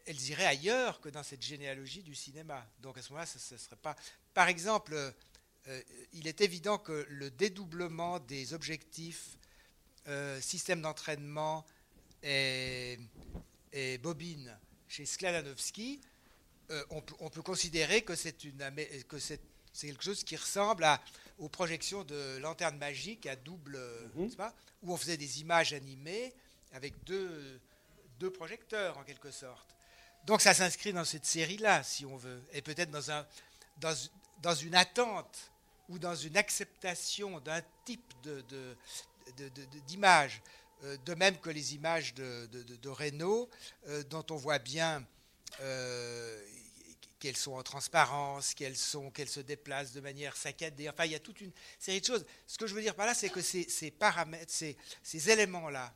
elles iraient ailleurs que dans cette généalogie du cinéma. Donc à ce moment-là, ce ne serait pas. Par exemple, euh, il est évident que le dédoublement des objectifs, système d'entraînement et, bobine chez Skladanowski, on, on, peut considérer que c'est quelque chose qui ressemble à, aux projections de lanternes magiques à double, mhm. où on faisait des images animées avec deux, deux projecteurs en quelque sorte. Donc ça s'inscrit dans cette série-là, si on veut, et peut-être dans, un, dans, dans, une attente ou dans une acceptation d'un type de, d'image, de, de, même que les images de, de, Renault, euh, dont on voit bien euh, qu'elles sont en transparence, qu'elles sont, qu'elles se déplacent de manière saccadée. Enfin, il y a toute une série de choses. Ce que je veux dire par là, c'est que ces, paramètres, ces, éléments-là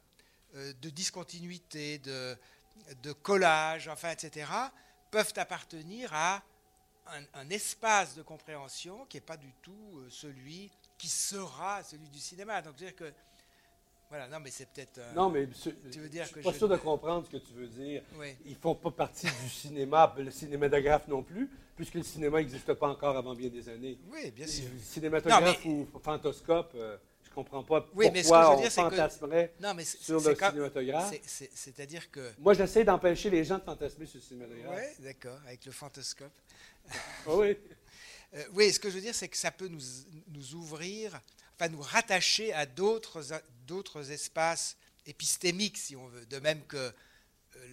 euh, de discontinuité, de, de collage, enfin, etc., peuvent appartenir à un, un espace de compréhension qui n'est pas du tout euh, celui qui sera celui du cinéma. Donc, dire que voilà, non, mais c'est peut-être. Euh, non, mais tu veux dire je suis pas sûr de comprendre ce que tu veux dire. Ils ne font pas partie du cinéma, le cinématographe non plus, puisque le cinéma n'existe pas encore avant bien des années. Oui, bien sûr. Cinématographe ou fantoscope, euh, je ne comprends pas pourquoi mais ce que je veux dire, on fantasmerait que... non, mais sur le cinématographe. C'est-à-dire que. Moi, j'essaie d'empêcher les gens de fantasmer sur le cinématographe. Oui, d'accord, avec le fantoscope. Ah oui. *laughs* Euh, oui, ce que je veux dire, c'est que ça peut nous, nous ouvrir enfin nous rattacher à d'autres espaces épistémiques, si on veut. De même que euh,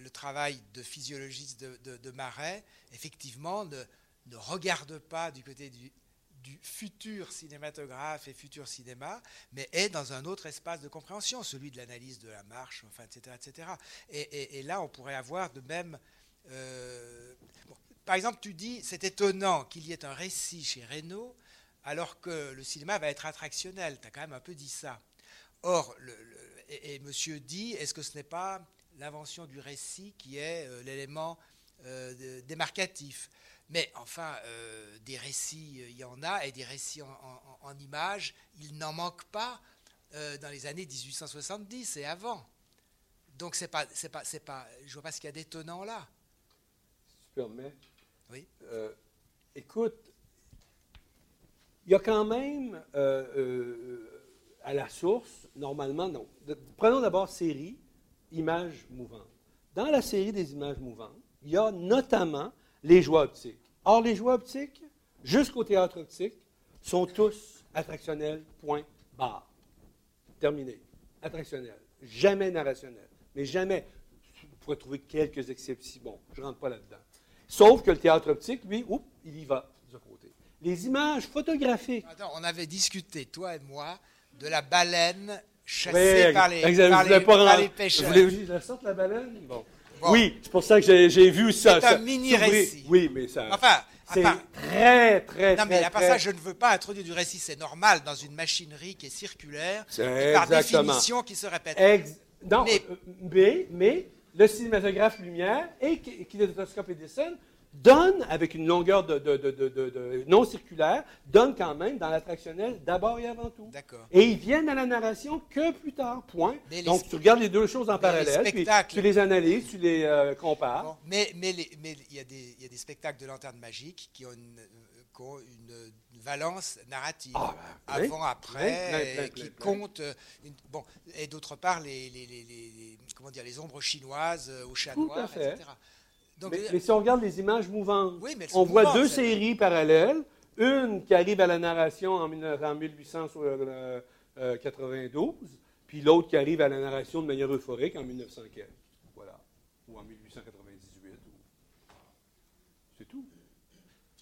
le travail de physiologiste de, Marais, effectivement, ne, ne, regarde pas du côté du, futur cinématographe et futur cinéma, mais est dans un autre espace de compréhension, celui de l'analyse de la marche, enfin, etc. etc. Et, et, là, on pourrait avoir de même... Euh, par exemple, tu dis, c'est étonnant qu'il y ait un récit chez Reynaud alors que le cinéma va être attractionnel. Tu as quand même un peu dit ça. Or, et, monsieur dit, est-ce que ce n'est pas l'invention du récit qui est euh, l'élément euh, démarcatif? Mais enfin, euh, des récits, il y en a, et des récits en, images, il n'en manque pas dans les années 1870 et avant. Donc, c'est pas, c'est pas, c'est pas, je ne vois pas ce qu'il y a d'étonnant là. Si tu permets. Oui. écoute, il y a quand même, euh, euh, à la source, normalement, non. prenons d'abord série, images mouvantes. Dans la série des images mouvantes, il y a notamment les joies optiques. Or, les joies optiques, jusqu'au théâtre optique, sont tous attractionnels, point, barre. Terminé. Attractionnels. Jamais narrationnels. Mais jamais. Vous pourrez trouver quelques exceptions. Bon, je ne rentre pas là-dedans. Sauf que le théâtre optique, lui, oups, il y va. Les images photographiques. Attends, on avait discuté, toi et moi, de la baleine chassée par, les, par, les, par les, pêcheurs. Vous voulez que je sorte la baleine? Bon. Oui, c'est pour ça que j'ai vu ça. C'est un mini-récit. Oui, mais ça. Enfin, c'est très, très, Non, mais à part très- ça, je ne veux pas introduire du récit. C'est normal dans une machinerie qui est circulaire, et par exactement. définition qui se répète. Ex- non, Mais- euh, mais, mais le cinématographe Lumière et ki- Kinétoscope Edison donne, avec une longueur de, de- de- de- de- de non circulaire, donne quand même dans l'attractionnel d'abord et avant tout. D'accord. Et ils viennent à la narration que plus tard, point. Les Donc, tu regardes les deux choses en les parallèle, puis tu les analyses, tu les euh, compares. Bon, mais mais les- mais il y, a des- il y a des spectacles de lanterne magique qui ont une, qui ont une- valence narrative. Ah, ben, plein, avant, après, plein, plein, qui euh, une- bon, et d'autre part, les, les- les- les- les- comment dire, les ombres chinoises euh, au chat Tout noir, à fait. etc. Donc, Mais, euh, mais si on regarde les images mouvantes, Oui, on voit deux séries parallèles. Une qui arrive à la narration en, 19- en 1892, puis l'autre qui arrive à la narration de manière euphorique en 1900 quelques. Voilà. Ou en 1898. ou- C'est tout.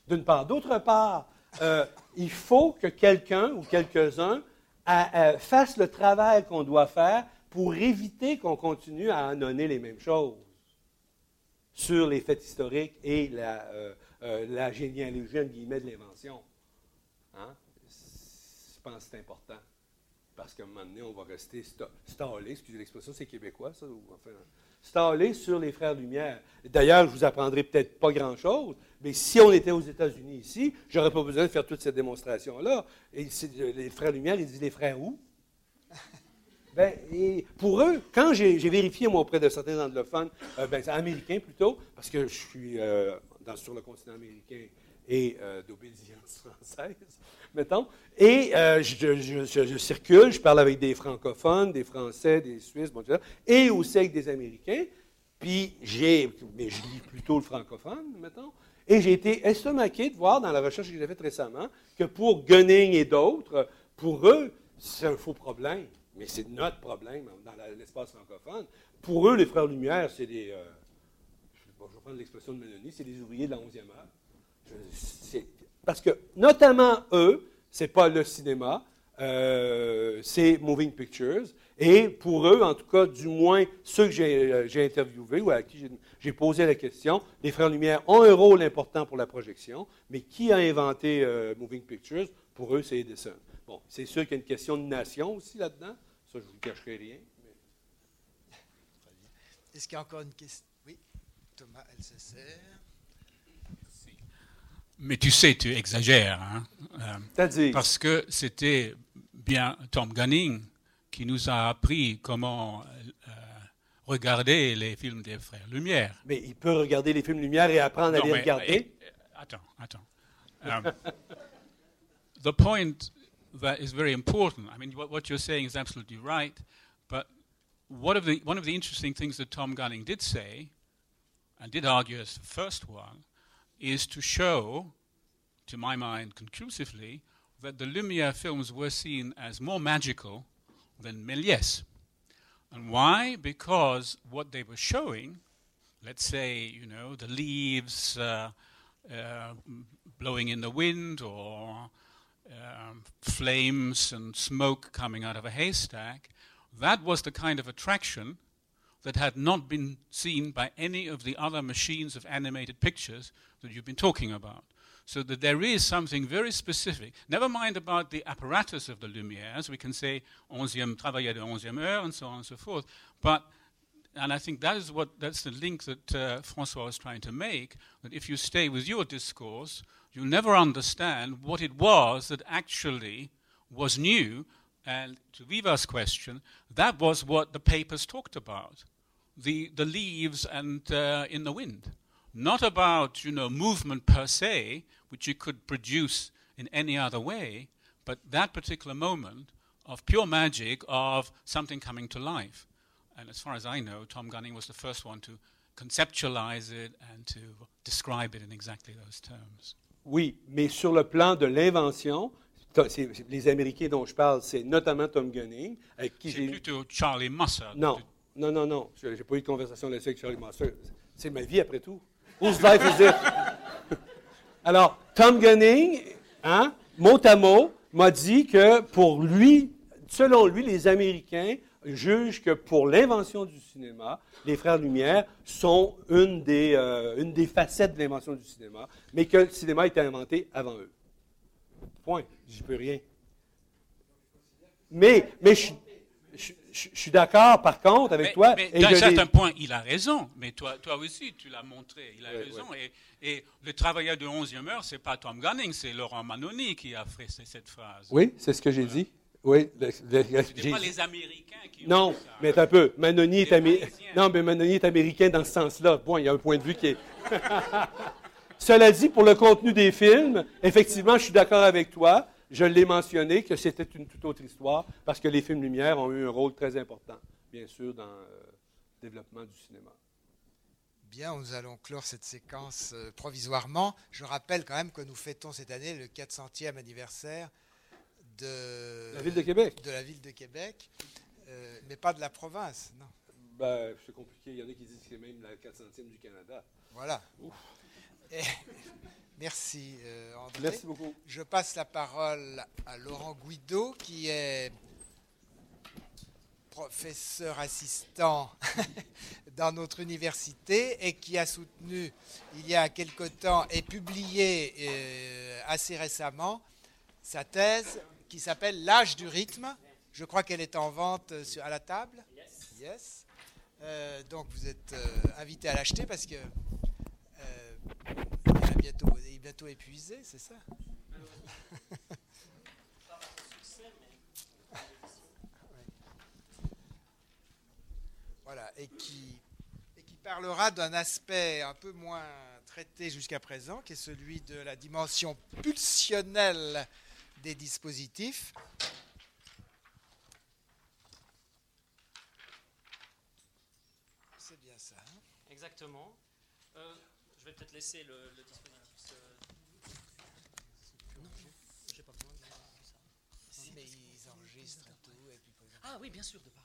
D'une part. D'autre part, euh, il faut que quelqu'un ou quelques-uns fassent le travail qu'on doit faire pour éviter qu'on continue à annoncer les mêmes choses sur les faits historiques et la, euh, euh, la généalogie, de l'invention. Hein? Je pense que c'est important. Parce qu'à un moment donné, on va rester sta- stallé, excusez l'expression, c'est québécois, ça, stallé sur les Frères Lumière. D'ailleurs, je vous apprendrai peut-être pas grand-chose, mais si on était aux États-Unis ici, j'aurais pas besoin de faire toute cette démonstration-là. C'est- les Frères Lumière, ils disent les Frères où? Ben, et pour eux, quand j'ai vérifié moi auprès de certains anglophones, euh, ben, américains plutôt, parce que je suis euh, sur le continent américain et euh, d'obédience française, *laughs* mettons, et euh, je, circule, je parle avec des francophones, des Français, des Suisses, et aussi avec des Américains, puis j'ai, mais je lis plutôt le francophone, mettons, et j'ai été estomaqué de voir dans la recherche que j'ai faite récemment que pour Gunning et d'autres, pour eux, c'est un faux problème. Mais c'est notre problème dans l'espace francophone. Pour eux, les Frères Lumière, c'est des. euh, je, vais prendre l'expression de Mélanie, c'est des ouvriers de la 11e heure. Parce que, notamment eux, c'est pas le cinéma, euh, c'est Moving Pictures. Et pour eux, en tout cas, du moins ceux que j'ai euh, interviewés ou à qui j'ai- j'ai posé la question, les Frères Lumière ont un rôle important pour la projection, mais qui a inventé euh, Moving Pictures? Pour eux, c'est Edison. Bon, c'est sûr qu'il y a une question de nation aussi là-dedans. Ça, je ne vous cacherai rien. mais- *laughs* Est-ce qu'il y a encore une question? Oui, Thomas LCCR. Mais tu sais, tu exagères, hein, euh, C'est-à-dire, parce que c'était bien Tom Gunning qui nous a appris comment euh, regarder les films des frères Lumière. mais il peut regarder les films Lumière et apprendre à les mais, regarder. eh, eh, attends, attends. Um, *laughs* the point that is very important. I mean, what, what you're saying is absolutely right, but one of the one of the interesting things that Tom Gunning did say, and did argue as the first one, is to show, to my mind, conclusively, that the Lumiere films were seen as more magical than Méliès. And why? Because what they were showing, let's say, you know, the leaves uh, uh, blowing in the wind or um, flames and smoke coming out of a haystack, that was the kind of attraction that had not been seen by any of the other machines of animated pictures that you've been talking about. So that there is something very specific. Never mind about the apparatus of the Lumières. We can say 11e, travailler de 11e heure, and so on and so forth. But and I think that is what that's the link that uh, Francois was trying to make. That if you stay with your discourse, you'll never understand what it was that actually was new. And to Viva's question, that was what the papers talked about: the the leaves and uh, in the wind, not about you know movement per se, which you could produce in any other way, but that particular moment of pure magic of something coming to life. And as far as I know, Tom Gunning was the first one to conceptualize it and to describe it in exactly those terms. Oui, mais sur le plan de l'invention, les Américains dont je parle, c'est notamment Tom Gunning, avec qui j'ai. plutôt Charlie Musser. Non, non, non, non. Je n'ai pas eu de conversation là-dessus avec Charlie Master. C'est ma vie après tout. Whose life is it? *laughs* Alors, Tom Gunning, hein, mot à mot, m'a dit que pour lui, selon lui, les Américains jugent que pour l'invention du cinéma, les Frères Lumière sont une des, euh, une des facettes de l'invention du cinéma, mais que le cinéma a été inventé avant eux. Point. J'y peux rien. Mais, mais je, je, suis d'accord, par contre, avec toi. Mais d'un certain point, il a raison. Mais toi, toi aussi, tu l'as montré. Il a raison. Et, et, le travailleur de 11e heure, ce n'est pas Tom Gunning, c'est Laurent Manoni qui a fait cette phrase. Oui, c'est ce que j'ai dit. Oui, ce n'est pas les Américains qui Non, ont ça. mais un peu. Manoni est, non, mais Manoni est américain dans ce sens-là. Bon, il y a un point de vue qui est. *laughs* Cela dit, pour le contenu des films, effectivement, je suis d'accord avec toi. Je l'ai mentionné que c'était une toute autre histoire parce que les films Lumière ont eu un rôle très important, bien sûr, dans euh, le développement du cinéma. Bien, nous allons clore cette séquence euh, provisoirement. Je rappelle quand même que nous fêtons cette année le 400e anniversaire de la ville de Québec, de la ville de Québec euh, mais pas de la province, non. Ben, c'est compliqué. Il y en a qui disent que c'est même la 400e du Canada. Voilà. *laughs* Merci, euh, André. Merci beaucoup. Je passe la parole à Laurent Guido, qui est professeur assistant *laughs* dans notre université et qui a soutenu il y a quelque temps et publié euh, assez récemment sa thèse qui s'appelle L'âge du rythme. Je crois qu'elle est en vente euh, à la table. Yes. donc vous êtes invité à l'acheter parce que bientôt, est bientôt épuisé, c'est ça? *laughs* Voilà, et qui, et qui parlera d'un aspect un peu moins traité jusqu'à présent, qui est celui de la dimension pulsionnelle des dispositifs. C'est bien ça. Hein Exactement. Euh, je vais peut-être laisser le, le dispositif. Mais ils enregistrent tout. Et puis, ah oui, bien sûr, de parler.